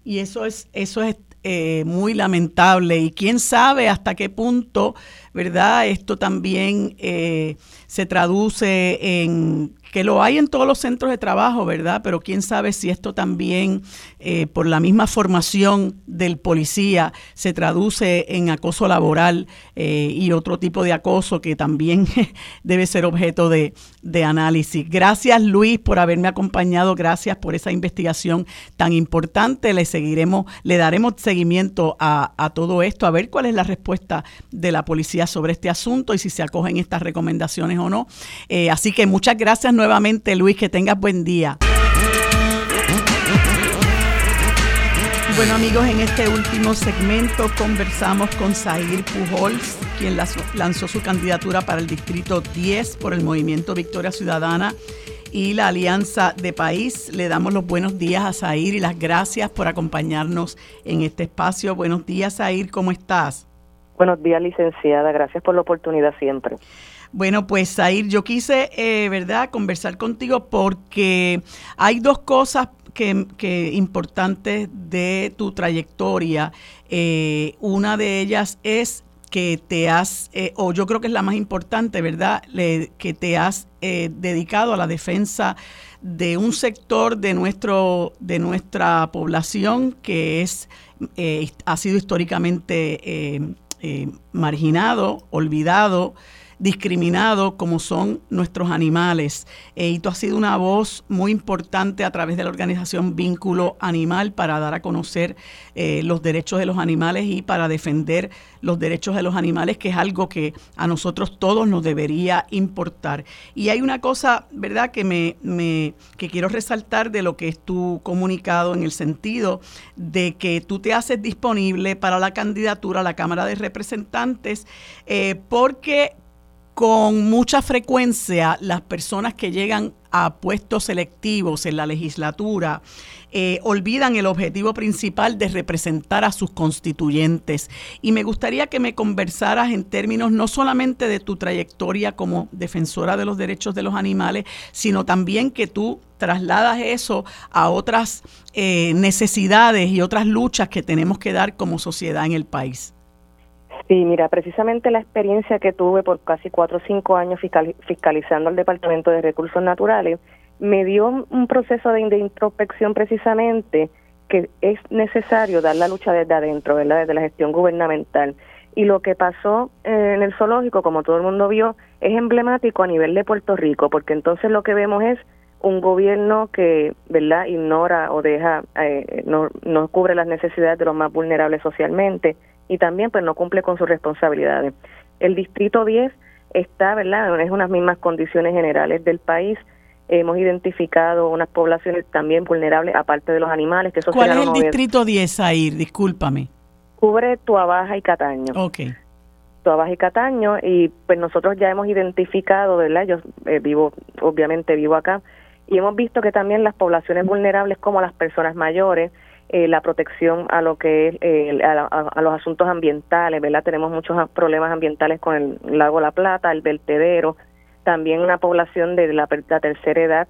Y eso es, eso es eh, muy lamentable y quién sabe hasta qué punto, ¿verdad? Esto también eh, se traduce en que lo hay en todos los centros de trabajo, ¿verdad? Pero quién sabe si esto también, eh, por la misma formación del policía, se traduce en acoso laboral eh, y otro tipo de acoso que también debe ser objeto de, análisis. Gracias Luis por haberme acompañado, gracias por esa investigación tan importante. Le seguiremos, le daremos seguimiento a, todo esto, a ver cuál es la respuesta de la policía sobre este asunto y si se acogen estas recomendaciones o no. Eh, así que muchas gracias nuevamente, Luis. Que tengas buen día. Bueno amigos, en este último segmento conversamos con Zahir Pujols, quien lanzó su candidatura para el Distrito 10 por el Movimiento Victoria Ciudadana y la Alianza de País. Le damos los buenos días a Zahir y las gracias por acompañarnos en este espacio. Buenos días Zahir, ¿cómo estás? Buenos días licenciada, gracias por la oportunidad siempre. Bueno, pues Zair, yo quise, eh, ¿verdad?, conversar contigo porque hay dos cosas que, importantes de tu trayectoria. Eh, una de ellas es que te has, eh, o yo creo que es la más importante, ¿verdad?, que te has dedicado a la defensa de un sector de, nuestro, de nuestra población que es, ha sido históricamente marginado, olvidado, discriminado como son nuestros animales. Eh, y tú has sido una voz muy importante a través de la organización Vínculo Animal para dar a conocer eh, los derechos de los animales y para defender los derechos de los animales, que es algo que a nosotros todos nos debería importar. Y hay una cosa, ¿verdad?, que, me, me que quiero resaltar de lo que es tu comunicado en el sentido de que tú te haces disponible para la candidatura a la Cámara de Representantes eh, porque con mucha frecuencia las personas que llegan a puestos selectivos en la legislatura eh, olvidan el objetivo principal de representar a sus constituyentes. Y me gustaría que me conversaras en términos no solamente de tu trayectoria como defensora de los derechos de los animales, sino también que tú trasladas eso a otras eh, necesidades y otras luchas que tenemos que dar como sociedad en el país. Sí, mira, precisamente la experiencia que tuve por casi cuatro o cinco años fiscalizando el Departamento de Recursos Naturales me dio un proceso de, introspección precisamente que es necesario dar la lucha desde adentro, ¿verdad? Desde la gestión gubernamental. Y lo que pasó eh, en el zoológico, como todo el mundo vio, es emblemático a nivel de Puerto Rico, porque entonces lo que vemos es un gobierno que, ¿verdad?, ignora o deja, eh, no, no cubre las necesidades de los más vulnerables socialmente y también pues no cumple con sus responsabilidades. El distrito 10 está, ¿verdad? Es unas mismas condiciones generales del país. Hemos identificado unas poblaciones también vulnerables, aparte de los animales. Que ¿Cuál es el distrito 10, Air? Discúlpame. Cubre Tuabaja y Cataño. Ok. Toa y Cataño y pues nosotros ya hemos identificado, ¿verdad? Yo eh, vivo, obviamente vivo acá y hemos visto que también las poblaciones vulnerables como las personas mayores, eh, la protección a lo que es eh, a, los asuntos ambientales, ¿verdad? Tenemos muchos problemas ambientales con el lago La Plata, el vertedero, también una población de la, la tercera edad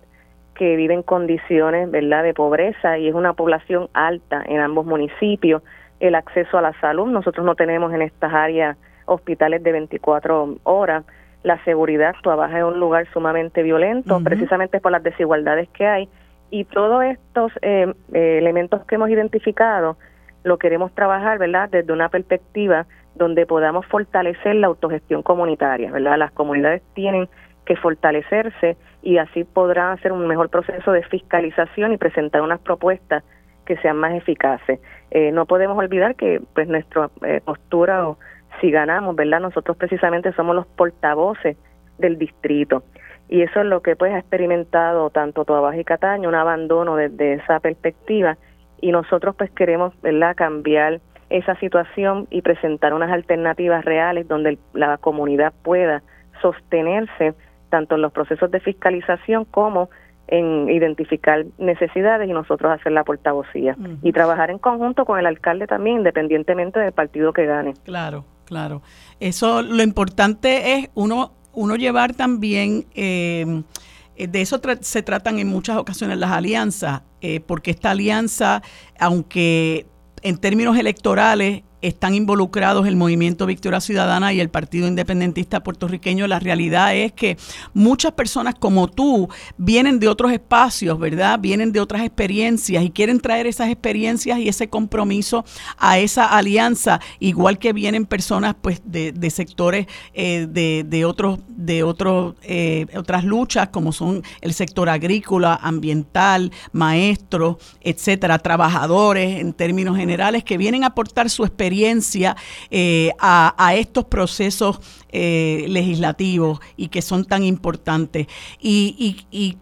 que vive en condiciones, ¿verdad?, de pobreza y es una población alta en ambos municipios. El acceso a la salud, nosotros no tenemos en estas áreas hospitales de 24 horas. La seguridad, trabaja en un lugar sumamente violento, precisamente por las desigualdades que hay. Y todos estos eh, eh, elementos que hemos identificado lo queremos trabajar, ¿verdad?, desde una perspectiva donde podamos fortalecer la autogestión comunitaria, ¿verdad? Las comunidades tienen que fortalecerse y así podrán hacer un mejor proceso de fiscalización y presentar unas propuestas que sean más eficaces. Eh, no podemos olvidar que pues nuestra eh, postura o si ganamos, ¿verdad? Nosotros precisamente somos los portavoces del distrito y eso es lo que pues ha experimentado tanto Toabaja y Cataño, un abandono desde esa perspectiva y nosotros pues queremos, ¿verdad?, cambiar esa situación y presentar unas alternativas reales donde la comunidad pueda sostenerse tanto en los procesos de fiscalización como en identificar necesidades y nosotros hacer la portavocía y trabajar en conjunto con el alcalde también independientemente del partido que gane. Claro, claro. Eso lo importante es uno uno llevar también eh, de eso se tratan en muchas ocasiones las alianzas, eh, porque esta alianza, aunque en términos electorales están involucrados el Movimiento Victoria Ciudadana y el Partido Independentista Puertorriqueño. La realidad es que muchas personas como tú vienen de otros espacios, ¿verdad? Vienen de otras experiencias y quieren traer esas experiencias y ese compromiso a esa alianza, igual que vienen personas pues de, sectores eh, de, otros, de otros, eh, otras luchas como son el sector agrícola, ambiental, maestros, etcétera, trabajadores en términos generales que vienen a aportar su experiencia eh, a, estos procesos eh, legislativos y que son tan importantes. y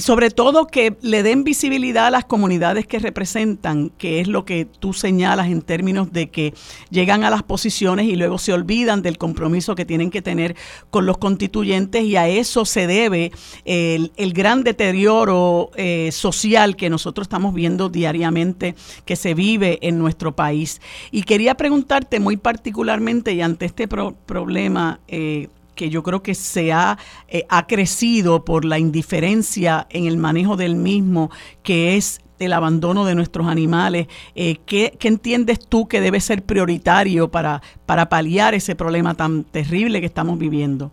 sobre todo que le den visibilidad a las comunidades que representan, que es lo que tú señalas en términos de que llegan a las posiciones y luego se olvidan del compromiso que tienen que tener con los constituyentes y a eso se debe el, gran deterioro eh, social que nosotros estamos viendo diariamente que se vive en nuestro país. Y quería preguntarte muy particularmente y ante este problema, eh, que yo creo que se ha, eh, ha crecido por la indiferencia en el manejo del mismo, que es el abandono de nuestros animales. Eh, ¿qué, entiendes tú que debe ser prioritario para, para paliar ese problema tan terrible que estamos viviendo?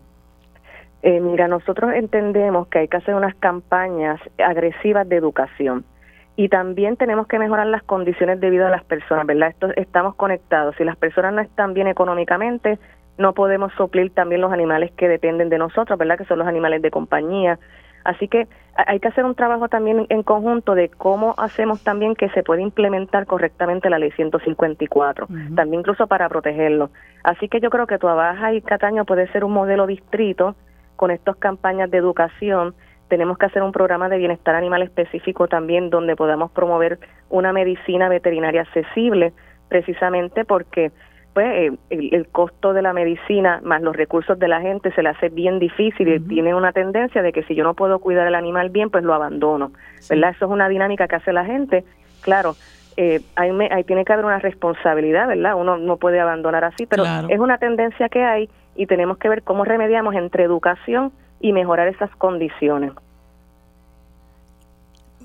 Eh, mira, nosotros entendemos que hay que hacer unas campañas agresivas de educación y también tenemos que mejorar las condiciones de vida de las personas, ¿verdad? Esto, estamos conectados. Si las personas no están bien económicamente, no podemos suplir también los animales que dependen de nosotros, ¿verdad? Que son los animales de compañía. Así que hay que hacer un trabajo también en conjunto de cómo hacemos también que se pueda implementar correctamente la ley 154, también incluso para protegerlo. Así que yo creo que Tuabaja y Cataño puede ser un modelo distrito con estas campañas de educación. Tenemos que hacer un programa de bienestar animal específico también donde podamos promover una medicina veterinaria accesible, precisamente porque pues eh, el, costo de la medicina más los recursos de la gente se le hace bien difícil y tiene una tendencia de que si yo no puedo cuidar el animal bien, pues lo abandono, ¿verdad? Eso es una dinámica que hace la gente. Claro, eh, ahí, ahí tiene que haber una responsabilidad, ¿verdad? Uno no puede abandonar así, pero es una tendencia que hay y tenemos que ver cómo remediamos entre educación y mejorar esas condiciones.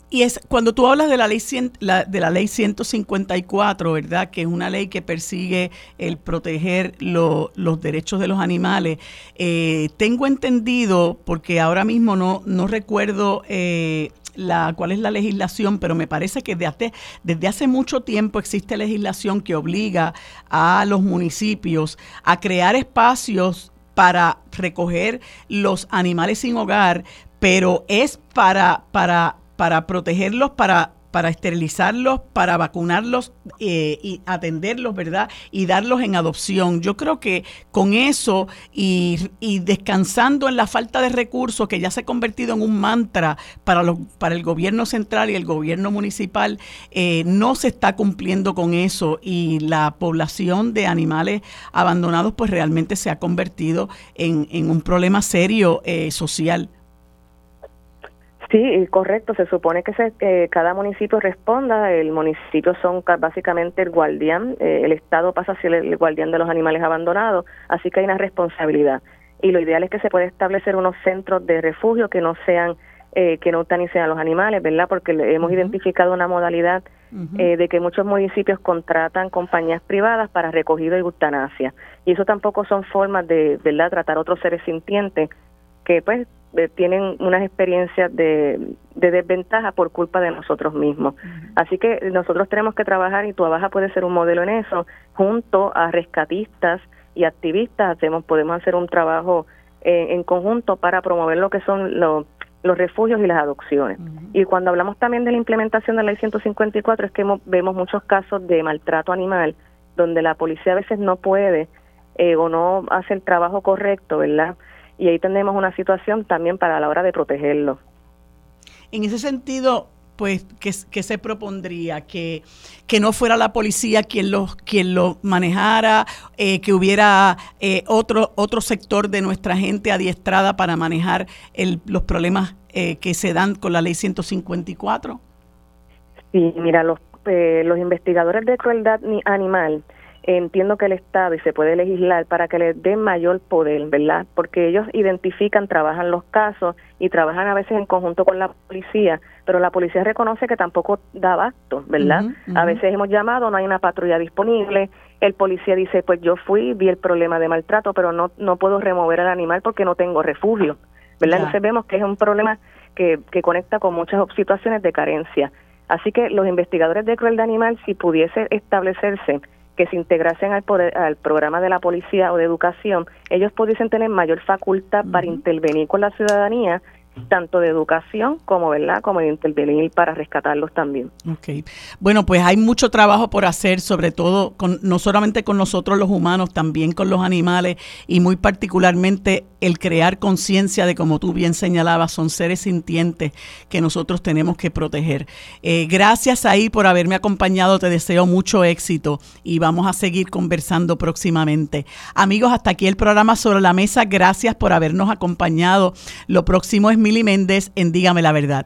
Y es cuando tú hablas de la ley de la ley 154, ¿verdad? Que es una ley que persigue el proteger los derechos de los animales. Eh, tengo entendido, porque ahora mismo no, no recuerdo eh, la, cuál es la legislación, pero me parece que desde, desde hace mucho tiempo existe legislación que obliga a los municipios a crear espacios para recoger los animales sin hogar, pero es para, para para protegerlos para para esterilizarlos, para vacunarlos eh, y atenderlos, ¿verdad? Y darlos en adopción. Yo creo que con eso y, descansando en la falta de recursos que ya se ha convertido en un mantra para, los, para el gobierno central y el gobierno municipal, eh, no se está cumpliendo con eso y la población de animales abandonados pues realmente se ha convertido en, en un problema serio eh, social. Sí, correcto. Se supone que se, cada municipio responda. El municipio son básicamente el guardián. Eh, el Estado pasa a ser el guardián de los animales abandonados. Así que hay una responsabilidad. Y lo ideal es que se pueda establecer unos centros de refugio que no sean, eh, que no eutanicen a los animales, ¿verdad? Porque hemos identificado una modalidad eh, de que muchos municipios contratan compañías privadas para recogido y eutanasia. Y eso tampoco son formas de, ¿verdad?, tratar a otros seres sintientes que pues eh, tienen unas experiencias de, desventaja por culpa de nosotros mismos. Así que nosotros tenemos que trabajar y tu abaja puede ser un modelo en eso, junto a rescatistas y activistas, hacemos, podemos hacer un trabajo eh, en conjunto para promover lo que son los, los refugios y las adopciones. Y cuando hablamos también de la implementación de la ley 154 es que vemos muchos casos de maltrato animal donde la policía a veces no puede eh, o no hace el trabajo correcto, ¿verdad? Y ahí tenemos una situación también para la hora de protegerlo. En ese sentido, pues, ¿qué, se propondría? ¿Que, que no fuera la policía quien lo, quien lo manejara, eh, que hubiera eh, otro, otro sector de nuestra gente adiestrada para manejar el, los problemas eh, que se dan con la ley 154? Sí, mira, los, los investigadores de crueldad animal entiendo que el Estado y se puede legislar para que les dé mayor poder, ¿verdad? Porque ellos identifican, trabajan los casos y trabajan a veces en conjunto con la policía, pero la policía reconoce que tampoco da abasto, ¿verdad? A veces hemos llamado, no hay una patrulla disponible, el policía dice, pues yo fui, vi el problema de maltrato, pero no, no puedo remover al animal porque no tengo refugio, ¿verdad? Entonces vemos que es un problema que, que conecta con muchas situaciones de carencia. Así que los investigadores de crueldad animal, si pudiese establecerse que se integrasen al, al programa de la policía o de educación, ellos pudiesen tener mayor facultad para intervenir con la ciudadanía tanto de educación como verdad como de intervenir para rescatarlos también. Okay. Bueno, pues hay mucho trabajo por hacer, sobre todo con, no solamente con nosotros los humanos, también con los animales y muy particularmente el crear conciencia de como tú bien señalabas, son seres sintientes que nosotros tenemos que proteger. Eh, gracias ahí por haberme acompañado, te deseo mucho éxito y vamos a seguir conversando próximamente. Amigos, hasta aquí el programa sobre la mesa. Gracias por habernos acompañado. Lo próximo es Mili Méndez en Dígame la Verdad.